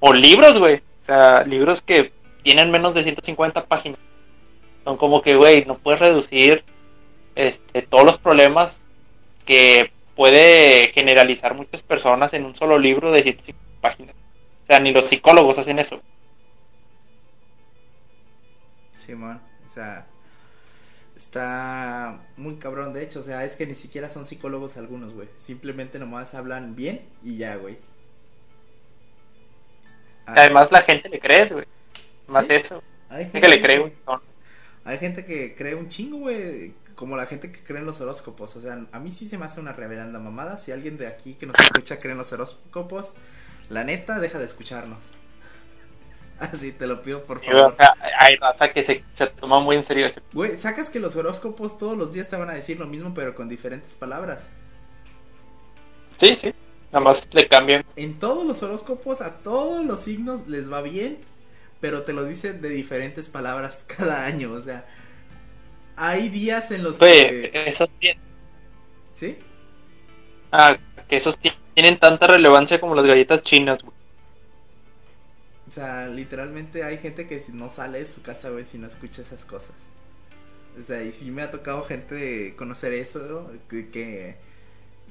O libros, güey. O sea, libros que tienen menos de 150 páginas. Son como que, güey, no puedes reducir este, todos los problemas que puede generalizar muchas personas en un solo libro de 150 páginas. O sea, ni los psicólogos hacen eso. Simón, o sea, está muy cabrón, de hecho, o sea, es que ni siquiera son psicólogos algunos, güey. Simplemente nomás hablan bien y ya, güey. Ah, Además, la gente le crees, güey. Más Sí. eso. hay Es que le cree montón. Hay gente que cree un chingo, güey, como la gente que cree en los horóscopos. O sea, a mí sí se me hace una reverenda mamada. Si alguien de aquí que nos escucha cree en los horóscopos, la neta, deja de escucharnos. Así te lo pido, por favor. hay raza que se, se toma muy en serio ese. Güey, sacas que los horóscopos todos los días te van a decir lo mismo, pero con diferentes palabras. Sí, sí. Nada más le cambian. En todos los horóscopos, a todos los signos les va bien, pero te lo dicen de diferentes palabras cada año. O sea, hay días en los que. esos tien- ¿Sí? ah, que esos ti- tienen tanta relevancia como las galletas chinas, güey. O sea, literalmente hay gente que si no sale de su casa, güey, si no escucha esas cosas. O sea, y sí me ha tocado gente conocer eso, que, que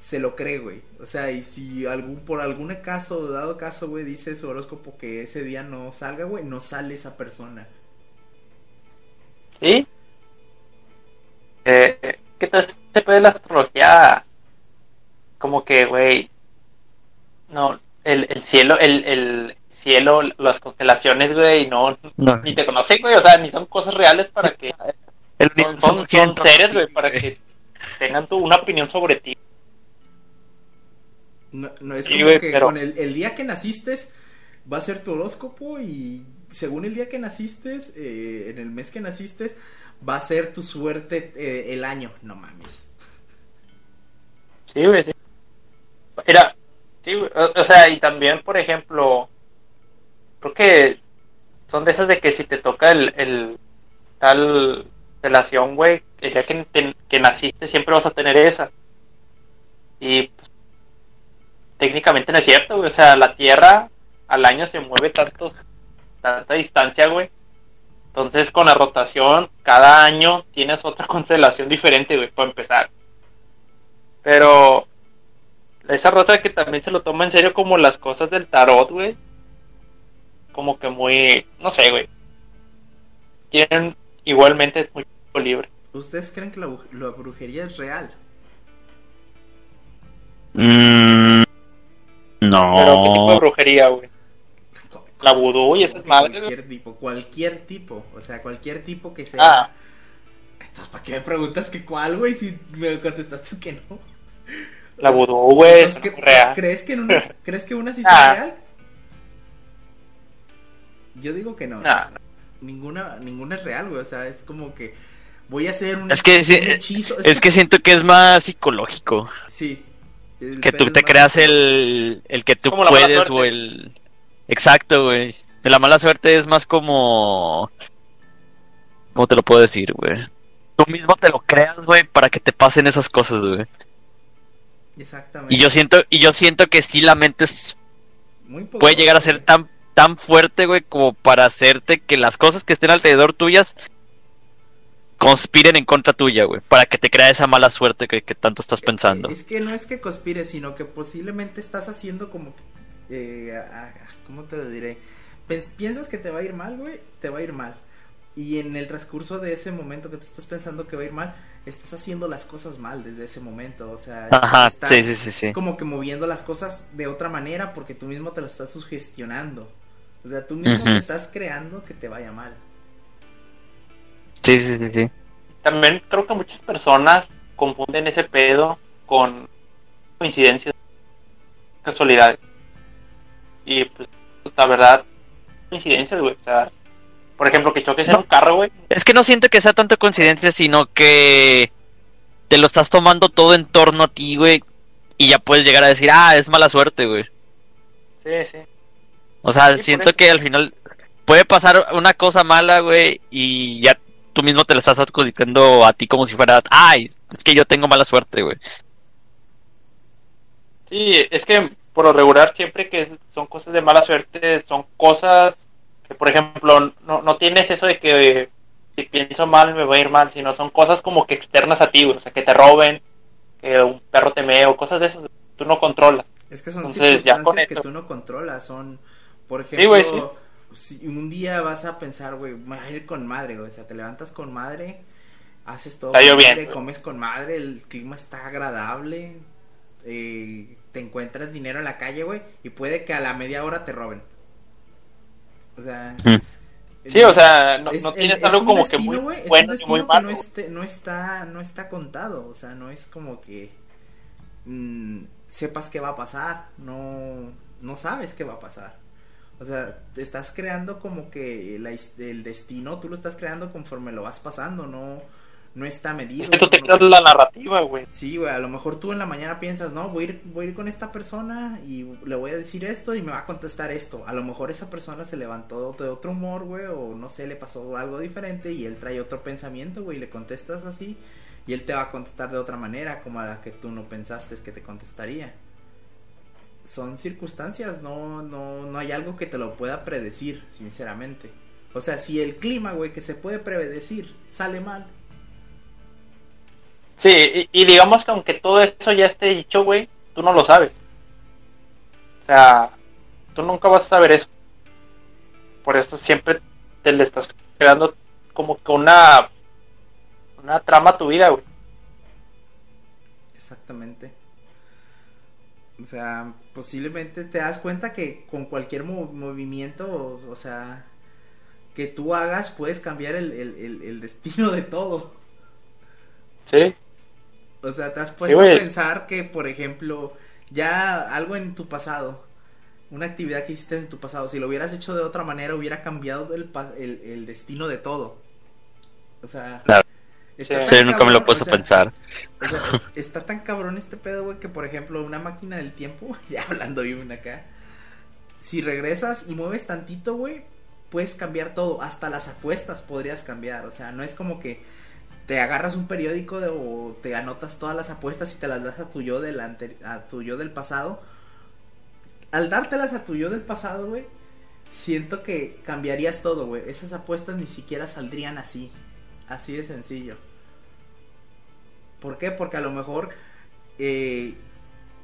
se lo cree, güey. O sea, y si algún por algún caso, dado caso, güey, dice su horóscopo que ese día no salga, güey, no sale esa persona. ¿Sí? Eh, ¿Qué tal se puede la astrología? Como que, güey, no, el, el cielo, el, el cielo, las constelaciones, güey, no, No. ni te conocen, güey, o sea, ni son cosas reales para que, El son, son, son seres, güey, para que tengan tu, una opinión sobre ti. No, no es Sí, como güey, que pero- con el, el día que naciste va a ser tu horóscopo y según el día que naciste, eh, en el mes que naciste, va a ser tu suerte eh, el año. No mames. Sí, güey, sí. Mira, sí, o, sea, y también, por ejemplo, creo que son de esas de que si te toca el, el tal relación, güey, día que, te- que naciste siempre vas a tener esa. Y técnicamente no es cierto, güey, o sea, la Tierra al año se mueve tantos, tanta distancia, güey. Entonces, con la rotación, cada año tienes otra constelación diferente, güey, para empezar. Pero esa rosa que también se lo toma en serio como las cosas del tarot, güey. Como que muy, no sé, güey. Tienen igualmente muy poco libre. ¿Ustedes creen que la, brujería es real? Mm, Pero qué tipo de no. brujería, güey. La vudú y esas madres. Cualquier tipo, cualquier tipo. O sea, cualquier tipo que sea. Ah, Entonces, ¿para qué me preguntas que cuál, güey? Si me contestaste que no. la vudú, güey, es Entonces, ¿qué- real. ¿crees, que en una, ¿Crees que una sí Ah. sea real? Yo digo que no. Nah, Ninguna, ninguna es real, güey. O sea, es como que voy a hacer un, Es que un hechizo. Es que siento que es más psicológico. Sí. Que tú te creas el, el que tú puedes o el... Exacto, güey. La mala suerte es más como... ¿Cómo te lo puedo decir, güey? Tú mismo te lo creas, güey, para que te pasen esas cosas, güey. Exactamente. Y yo siento, y yo siento que sí la mente es- Muy puede llegar a ser tan, tan fuerte, güey, como para hacerte que las cosas que estén alrededor tuyas conspiren en contra tuya, güey. Para que te crea esa mala suerte que, que tanto estás pensando. Es que no es que conspires, sino que posiblemente estás haciendo como que. eh, ¿Cómo te lo diré? Piensas que te va a ir mal, güey, te va a ir mal. Y en el transcurso de ese momento que te estás pensando que va a ir mal, estás haciendo las cosas mal desde ese momento. O sea, Ajá, estás sí, sí, sí, sí. como que moviendo las cosas de otra manera porque tú mismo te lo estás sugestionando. O sea, tú mismo te estás creando que te vaya mal. Sí, sí, sí, sí. También creo que muchas personas confunden ese pedo con coincidencias, casualidades. Y pues, la verdad, coincidencias, güey. O sea, por ejemplo, que choques en No. un carro, güey. Es que no siento que sea tanto coincidencia, sino que te lo estás tomando todo en torno a ti, güey. Y ya puedes llegar a decir, ah, es mala suerte, güey. Sí, sí. O sea, Sí, siento que al final puede pasar una cosa mala, güey, y ya tú mismo te la estás adjudicando a ti como si fuera, ay, es que yo tengo mala suerte, güey. Sí, es que por lo regular siempre que son cosas de mala suerte, son cosas que, por ejemplo, no, no tienes eso de que si pienso mal me va a ir mal, sino son cosas como que externas a ti, o sea, que te roben, que un perro te mee o cosas de esas, tú no controlas. Es que son Entonces, ya con que tú no controlas, son, por Sí, ejemplo, güey, sí. si un día vas a pensar, güey, me voy a ir con madre, güey, o sea, te levantas con madre, haces todo Está con madre, comes con madre, el clima está agradable, eh, te encuentras dinero en la calle, güey, y puede que a la media hora te roben. O sea... Mm. Sí, o sea, no, es- no tienes es algo como destino, que muy un bueno destino muy malo. no, esté- no está, no está contado, o sea, no es como que mm, sepas qué va a pasar, no, no sabes qué va a pasar. O sea, te estás creando como que la el destino, tú lo estás creando conforme lo vas pasando, no, no está medido. Es que tú te creas la narrativa, güey. Sí, güey, a lo mejor tú en la mañana piensas, no, voy a, ir, voy a ir con esta persona y le voy a decir esto y me va a contestar esto. A lo mejor esa persona se levantó de otro humor, güey, o no sé, le pasó algo diferente y él trae otro pensamiento, güey, y le contestas así y él te va a contestar de otra manera, como a la que tú no pensaste que te contestaría. son circunstancias, no, no, no hay algo que te lo pueda predecir, sinceramente. O sea, si el clima, güey, que se puede predecir, sale mal. Sí, y, y digamos que aunque todo eso ya esté dicho, güey, tú no lo sabes. O sea, tú nunca vas a saber eso. Por eso siempre te le estás creando como que una una trama a tu vida, güey. Exactamente. O sea, posiblemente te das cuenta que con cualquier mo- movimiento, o, o sea, que tú hagas, puedes cambiar el, el- el- el destino de todo. Sí. O sea, te has puesto a pensar que, por ejemplo, ya algo en tu pasado, una actividad que hiciste en tu pasado, si lo hubieras hecho de otra manera, hubiera cambiado el, pa- el, el destino de todo. O sea, Claro. Sí, nunca me lo puesto o sea, a pensar. o sea, está tan cabrón este pedo, güey, que por ejemplo, una máquina del tiempo, ya hablando bien acá, si regresas y mueves tantito, güey, puedes cambiar todo, hasta las apuestas podrías cambiar, o sea, no es como que te agarras un periódico o te anotas todas las apuestas y te las das a tu yo del a tu yo del pasado. Al dártelas a tu yo del pasado, güey, siento que cambiarías todo, güey. Esas apuestas ni siquiera saldrían así, así de sencillo. ¿Por qué? Porque a lo mejor eh,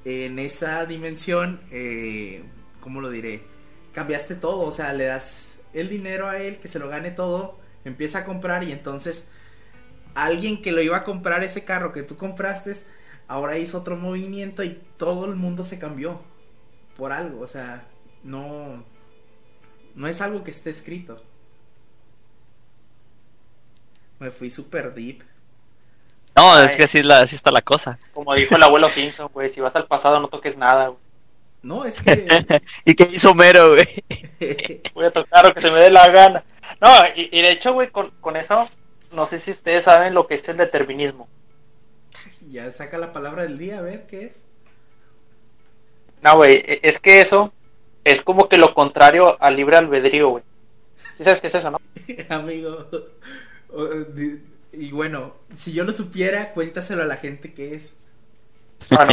en esa dimensión, eh, ¿cómo lo diré? Cambiaste todo, o sea, le das el dinero a él, que se lo gane todo, empieza a comprar y entonces alguien que lo iba a comprar ese carro que tú compraste, ahora hizo otro movimiento y todo el mundo se cambió por algo, o sea, no, no es algo que esté escrito. Me fui super deep. No, Ay. es que así, es la, así está la cosa. Como dijo el abuelo Simpson, güey, si vas al pasado no toques nada, güey. No, es que... ¿Y qué hizo Mero, güey? Voy a tocar lo que se me dé la gana. No, y, y de hecho, güey, con, con eso, no sé si ustedes saben lo que es el determinismo. ya saca la palabra del día, a ver qué es. No, güey, e- es que eso es como que lo contrario al libre albedrío, güey. ¿Sí sabes qué es eso, no? Amigo. Y bueno, si yo lo supiera, cuéntaselo a la gente que es. Bueno,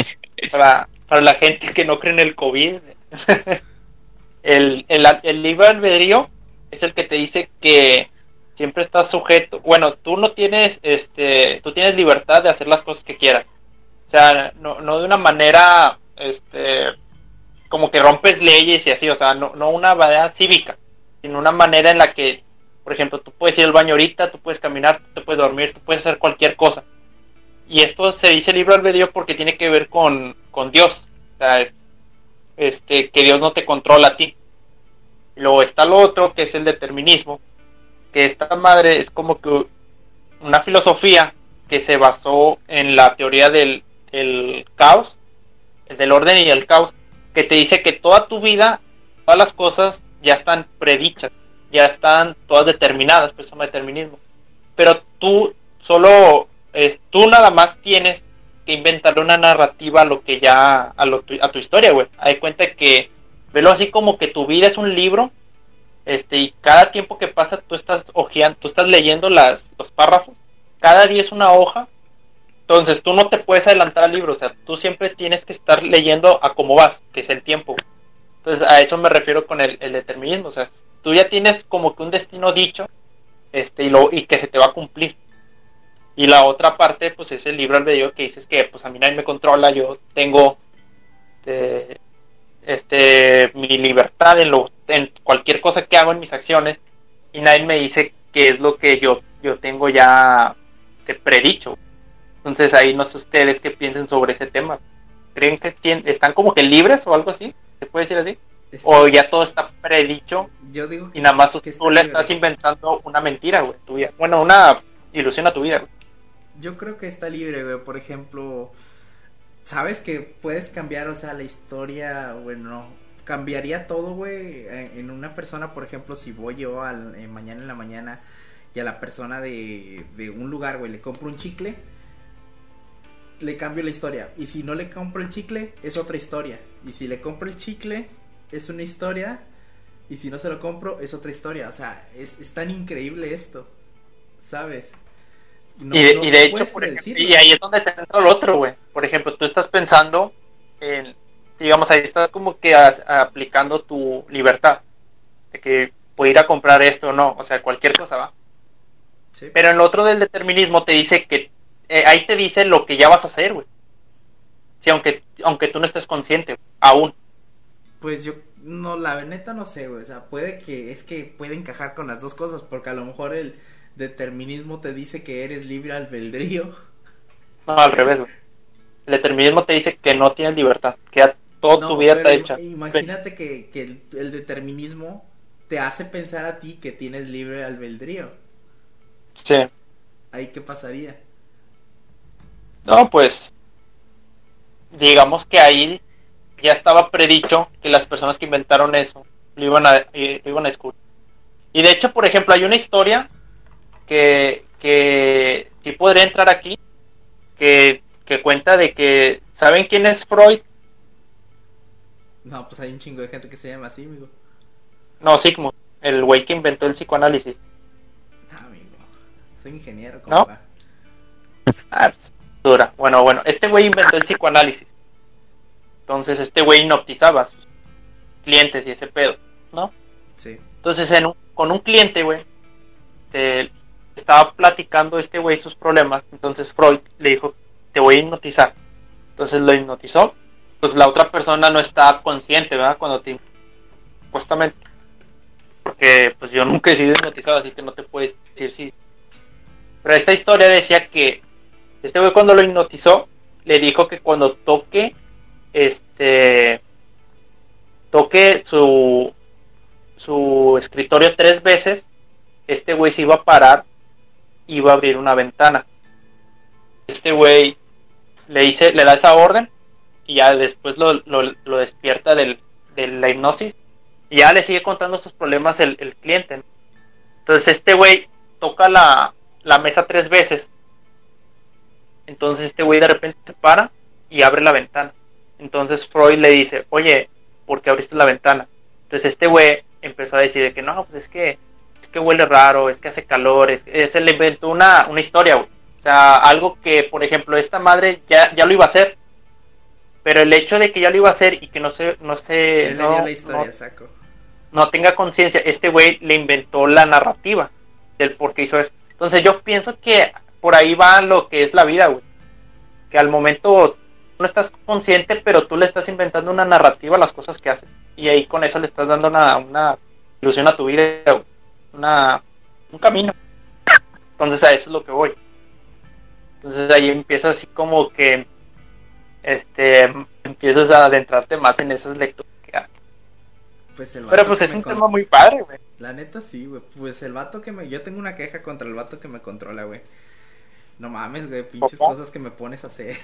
para, para la gente que no cree en el COVID, el, el, el libre albedrío es el que te dice que siempre estás sujeto. Bueno, tú no tienes, este, tú tienes libertad de hacer las cosas que quieras. O sea, no, no de una manera, este, como que rompes leyes y así, o sea, no, no una manera cívica, sino una manera en la que, por ejemplo, tú puedes ir al baño ahorita, tú puedes caminar, tú puedes dormir, tú puedes hacer cualquier cosa. Y esto se dice libre albedrío porque tiene que ver con, con Dios. O sea, es, este, que Dios no te controla a ti. Luego está lo otro, que es el determinismo. Que esta madre es como que una filosofía que se basó en la teoría del, del caos, del orden y el caos, que te dice que toda tu vida, todas las cosas ya están predichas, ya están todas determinadas, pues se llama determinismo. Pero tú solo, es, tú nada más tienes que inventarle una narrativa a lo que ya, a, lo, a tu historia, güey. Hay cuenta que, velo así como que tu vida es un libro, este, y cada tiempo que pasa tú estás hojeando, tú estás leyendo las, los párrafos, cada día es una hoja, entonces tú no te puedes adelantar al libro, o sea, tú siempre tienes que estar leyendo a cómo vas, que es el tiempo. Entonces a eso me refiero con el, el determinismo, o sea, tú ya tienes como que un destino dicho, este, y, lo, y que se te va a cumplir. Y la otra parte, pues es el libro albedrío que dices que pues a mí nadie me controla, yo tengo eh, este mi libertad en lo en cualquier cosa que hago en mis acciones y nadie me dice qué es lo que yo yo tengo ya predicho. Entonces ahí no sé ustedes qué piensen sobre ese tema. ¿Creen que están como que libres o algo así? ¿Se puede decir así? Está- O ya todo está predicho yo digo que, y nada más tú, que tú le libre. estás inventando una mentira, güey. Bueno, una ilusión a tu vida, güey. Yo creo que está libre, güey. Por ejemplo, sabes que puedes cambiar, o sea, la historia, bueno, cambiaría todo, güey, en una persona, por ejemplo, si voy yo al, eh, mañana en la mañana y a la persona de, de un lugar, güey, le compro un chicle, le cambio la historia. Y si no le compro el chicle, es otra historia. Y si le compro el chicle, es una historia. Y si no se lo compro, es otra historia. O sea, es, es tan increíble esto, ¿sabes? No- y, de, no- y no de hecho, por ejemplo, y ahí es donde te entra lo otro, güey. Por ejemplo, tú estás pensando en. digamos, ahí estás como que as- aplicando tu libertad. De que puedo ir a comprar esto o no, o sea, cualquier cosa va. Sí. Pero en lo otro del determinismo te dice que eh, ahí te dice lo que ya vas a hacer, güey. Sí, aunque, aunque tú no estés consciente, aún. Pues yo, no, la neta no sé, güey. O sea, puede que, es que puede encajar con las dos cosas, porque a lo mejor el determinismo te dice que eres libre albedrío. No, al revés, güey. El determinismo te dice que no tienes libertad, que ya toda No, tu vida está hecha. Imagínate que, que el, el determinismo te hace pensar a ti que tienes libre albedrío. Sí. Ahí qué pasaría. No, pues digamos que ahí ya estaba predicho que las personas que inventaron eso lo iban a, lo iban a descubrir. Y de hecho, por ejemplo, hay una historia que, que sí podría entrar aquí, que, que cuenta de que, ¿saben quién es Freud? No, pues hay un chingo de gente que se llama así, amigo. No, Sigmund, el güey que inventó el psicoanálisis. No, amigo. Soy ingeniero, ¿No? compa. Ah, pues, dura. Bueno, bueno, este güey inventó el psicoanálisis. Entonces, este güey hipnotizaba a sus clientes y ese pedo, ¿no? Sí. Entonces, en un- con un cliente, güey, te- estaba platicando este güey sus problemas. Entonces, Freud le dijo, te voy a hipnotizar. Entonces, lo hipnotizó. Pues la otra persona no está consciente, ¿verdad? Cuando te supuestamente. Porque, pues yo nunca he sido hipnotizado, así que no te puedes decir si. Pero esta historia decía que este güey cuando lo hipnotizó, le dijo que cuando toque, este, toque su, su escritorio tres veces, este güey se iba a parar iba a abrir una ventana. Este güey le dice, le da esa orden y ya después lo, lo, despierta del, de la hipnosis y ya le sigue contando sus problemas el, el cliente. Entonces este güey toca la, la mesa tres veces. Entonces este güey de repente se para y abre la ventana. Entonces Freud le dice, oye, ¿por qué abriste la ventana? Entonces este güey empezó a decir de que no, pues es que, que huele raro, es que hace calor, es, es- se le inventó una, una historia, güey. O sea, algo que, por ejemplo, esta madre ya, ya lo iba a hacer. Pero el hecho de que ya lo iba a hacer y que no se, no se, Él no, dio la historia, no- saco. no tenga conciencia, este güey le inventó la narrativa del por qué hizo eso. Entonces yo pienso que por ahí va lo que es la vida, güey. Que al momento no estás consciente, pero tú le estás inventando una narrativa a las cosas que haces. Y ahí con eso le estás dando una, una ilusión a tu vida, güey. Una, un camino. Entonces a eso es lo que voy. Entonces ahí empiezas así como que este empiezas a adentrarte más en esas lecturas que haces. Pues el Pero pues que es un con- tema muy padre, güey. La neta sí, güey. Pues el vato que me... Yo tengo una queja contra el vato que me controla, güey. No mames, güey. Pinches ¿Cómo? cosas que me pones a hacer.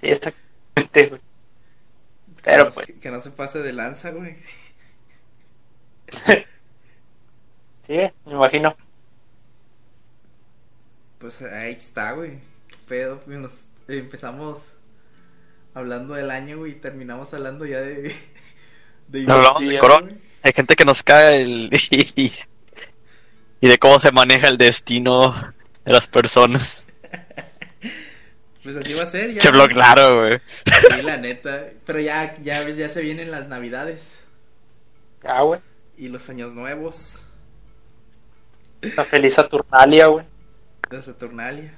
Sí, exactamente, güey. Que Pero no- pues, Que no se pase de lanza, güey. Sí, me imagino. Pues ahí está, güey. Qué pedo. Nos empezamos hablando del año, güey. Y terminamos hablando ya de... de No hablamos de corona. Hay gente que nos cae el... y de cómo se maneja el destino de las personas. Pues así va a ser, ya. Claro, güey. Sí, la neta. Pero ya, ya, ves, ya se vienen las navidades. Ya, güey. Y los años nuevos. La feliz Saturnalia, güey. de Saturnalia.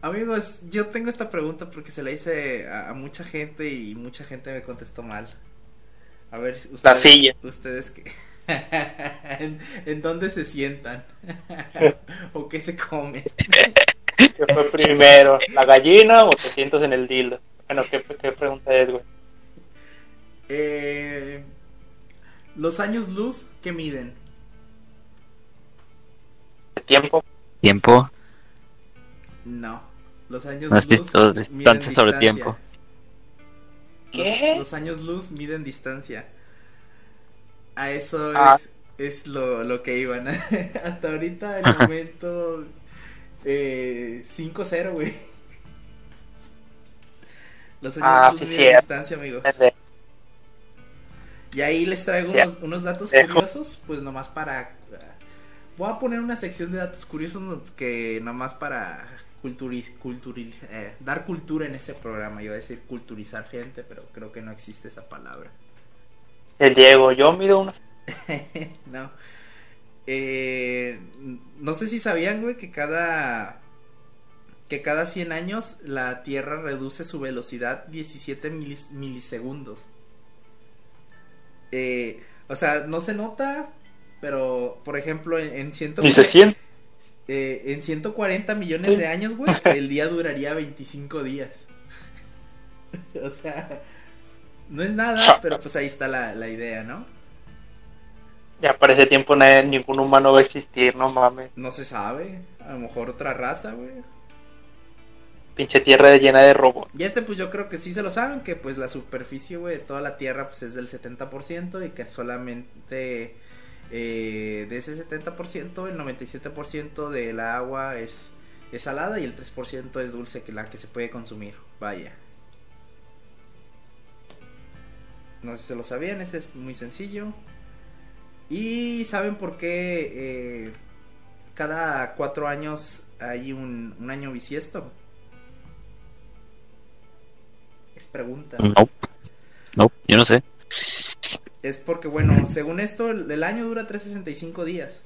Amigos, yo tengo esta pregunta porque se la hice a, a mucha gente y mucha gente me contestó mal. A ver, ustedes, La silla. ustedes que ¿En, en dónde se sientan? ¿O qué se comen? ¿Qué fue primero? ¿La gallina o te sientas en el dildo? Bueno, ¿qué, qué pregunta es, güey? Eh, los años luz que miden. ¿De tiempo? Tiempo. No. Los años No luz miden distancia sobre tiempo. ¿Qué? Los, los años luz miden distancia. A eso Ah. es, es lo, lo que iban. Hasta ahorita, el momento eh, 5-0, güey. Los años Ah, luz sí, miden distancia, amigos. Desde- Y ahí les traigo Sí. unos, unos datos curiosos, pues nomás para... Voy a poner una sección de datos curiosos que nomás para culturiz, culturi- eh, dar cultura en ese programa. Iba a decir culturizar gente, pero creo que no existe esa palabra. El Diego, yo mido unos. no. Eh, no sé si sabían, güey, que cada que cada 100 años la Tierra reduce su velocidad 17 milis- milisegundos. Eh, o sea, no se nota, pero por ejemplo en, en, ciento- Ni se siente. eh, en 140 millones de años, güey, el día duraría 25 días. o sea, no es nada, pero pues ahí está la, la idea, ¿no? Ya para ese tiempo ningún humano va a existir, no mames. No se sabe, a lo mejor otra raza, güey. Pinche tierra llena de robots. Y este pues yo creo que sí se lo saben, que pues la superficie, güey, de toda la Tierra pues es del 70% y que solamente eh, de ese 70% el 97% de la agua es, salada y el 3% es dulce, que la que se puede consumir. Vaya. No sé si se lo sabían, ese es muy sencillo. Y saben por qué eh, cada cuatro años hay un año bisiesto. Pregunta. No. No, yo no sé. Es porque, bueno, según esto, el, año dura 365 días.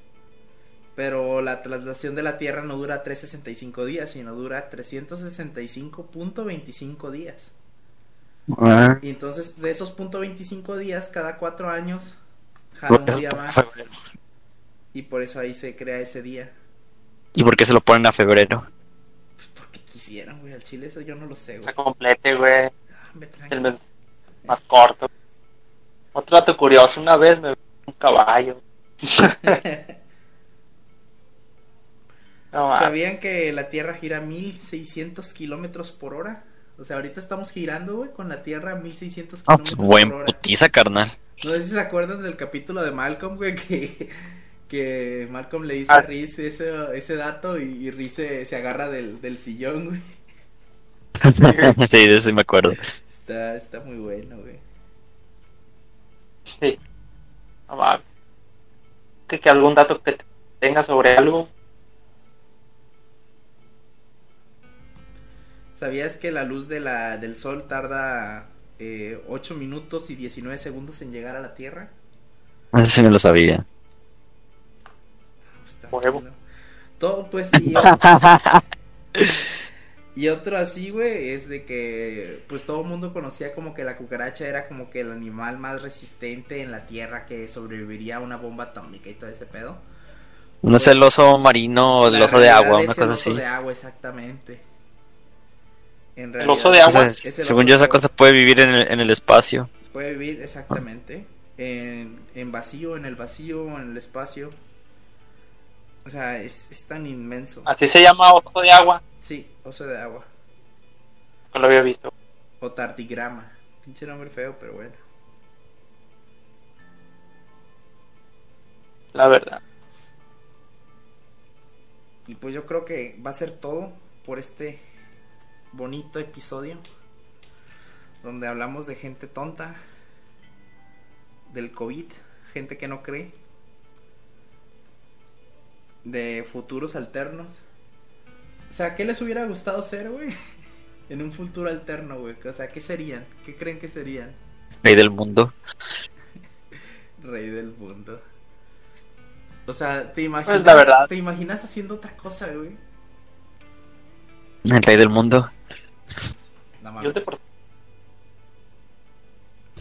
Pero la traslación de la Tierra no dura 365 días, sino dura 365.25 días. Ah, Y entonces, de esos .25 días, cada cuatro años, jala un día más. Y por eso ahí se crea ese día. ¿Y por qué se lo ponen a febrero? Pues porque quisieron, güey, al chile eso yo no lo sé, Se güey. complete, güey. Ah, El mes más corto. Otro dato curioso, una vez me vi un caballo. No. ¿Sabían que la Tierra gira 1600 kilómetros por hora? O sea, ahorita estamos girando, güey, con la Tierra a 1600 Ah, pues kilómetros buen por hora. putiza, carnal. No sé si se acuerdan del capítulo de Malcolm, güey, que, que Malcolm le dice Ah. a Riz ese, ese dato y, y Riz se, se agarra del, del sillón, güey. sí, de eso me acuerdo. Está, está muy bueno, güey. Sí. ¿Que, que algún dato que tenga sobre algo? ¿Sabías que la luz de la, del sol tarda eh, 8 minutos y 19 segundos en llegar a la Tierra? Eso sí me lo sabía. Pues, Huevo. bueno. Todo, pues, y, y otro así, güey, es de que, pues, todo el mundo conocía como que la cucaracha era como que el animal más resistente en la Tierra que sobreviviría a una bomba atómica y todo ese pedo. No sé, el oso marino o el oso de agua, es una el cosa oso así. de agua, exactamente. En El oso de agua. Es el según oso yo, esa cosa puede vivir en el, en el espacio. Puede vivir exactamente en, en vacío, en el vacío, en el espacio. O sea, es, es tan inmenso. Así se llama oso de agua. Sí, oso de agua. No lo había visto. O tardigrama. Pinche nombre feo, pero bueno. La verdad. Y pues yo creo que va a ser todo por este bonito episodio. Donde hablamos de gente tonta. Del COVID. Gente que no cree. De futuros alternos. O sea, ¿qué les hubiera gustado ser, güey? En un futuro alterno, güey. O sea, ¿qué serían? ¿Qué creen que serían? Rey del mundo. Rey del mundo. O sea, ¿te imaginas, Pues, la verdad. ¿te imaginas haciendo otra cosa, güey? El rey del mundo. No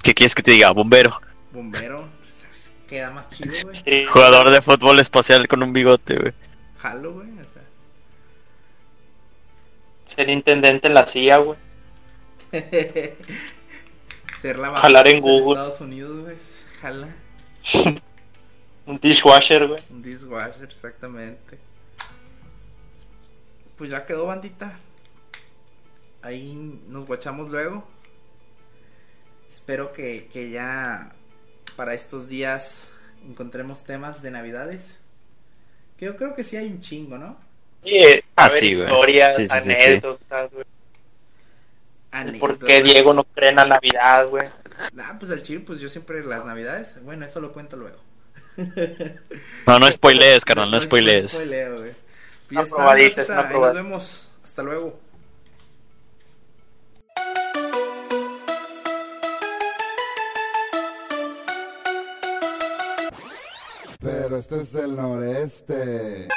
¿Qué quieres que te diga? Bombero. Bombero. Queda más chido, güey. Sí. Jugador de fútbol espacial con un bigote, güey. Jalo, güey. O sea. Ser intendente en la CIA, güey. Ser la Jalar en en Google. Estados Unidos, güey. Jala. Un dishwasher, güey. Un dishwasher, exactamente. Pues ya quedó, bandita. Ahí nos guachamos luego. Espero que, que ya para estos días encontremos temas de navidades. Que yo creo que sí hay un chingo, ¿no? Sí, eh, Ah, a ver, sí, güey. historias, Sí, sí, anécdotas, güey. El ¿Por qué. Diego no cree en la Navidad, güey? Ah, pues al chile, pues yo siempre las navidades. Bueno, eso lo cuento luego. No, no spoilees, carnal, no es- spoilees. spoileo, güey. Pues Una ya está, probadita, una. Nos vemos. Hasta luego. Pero este es el noreste.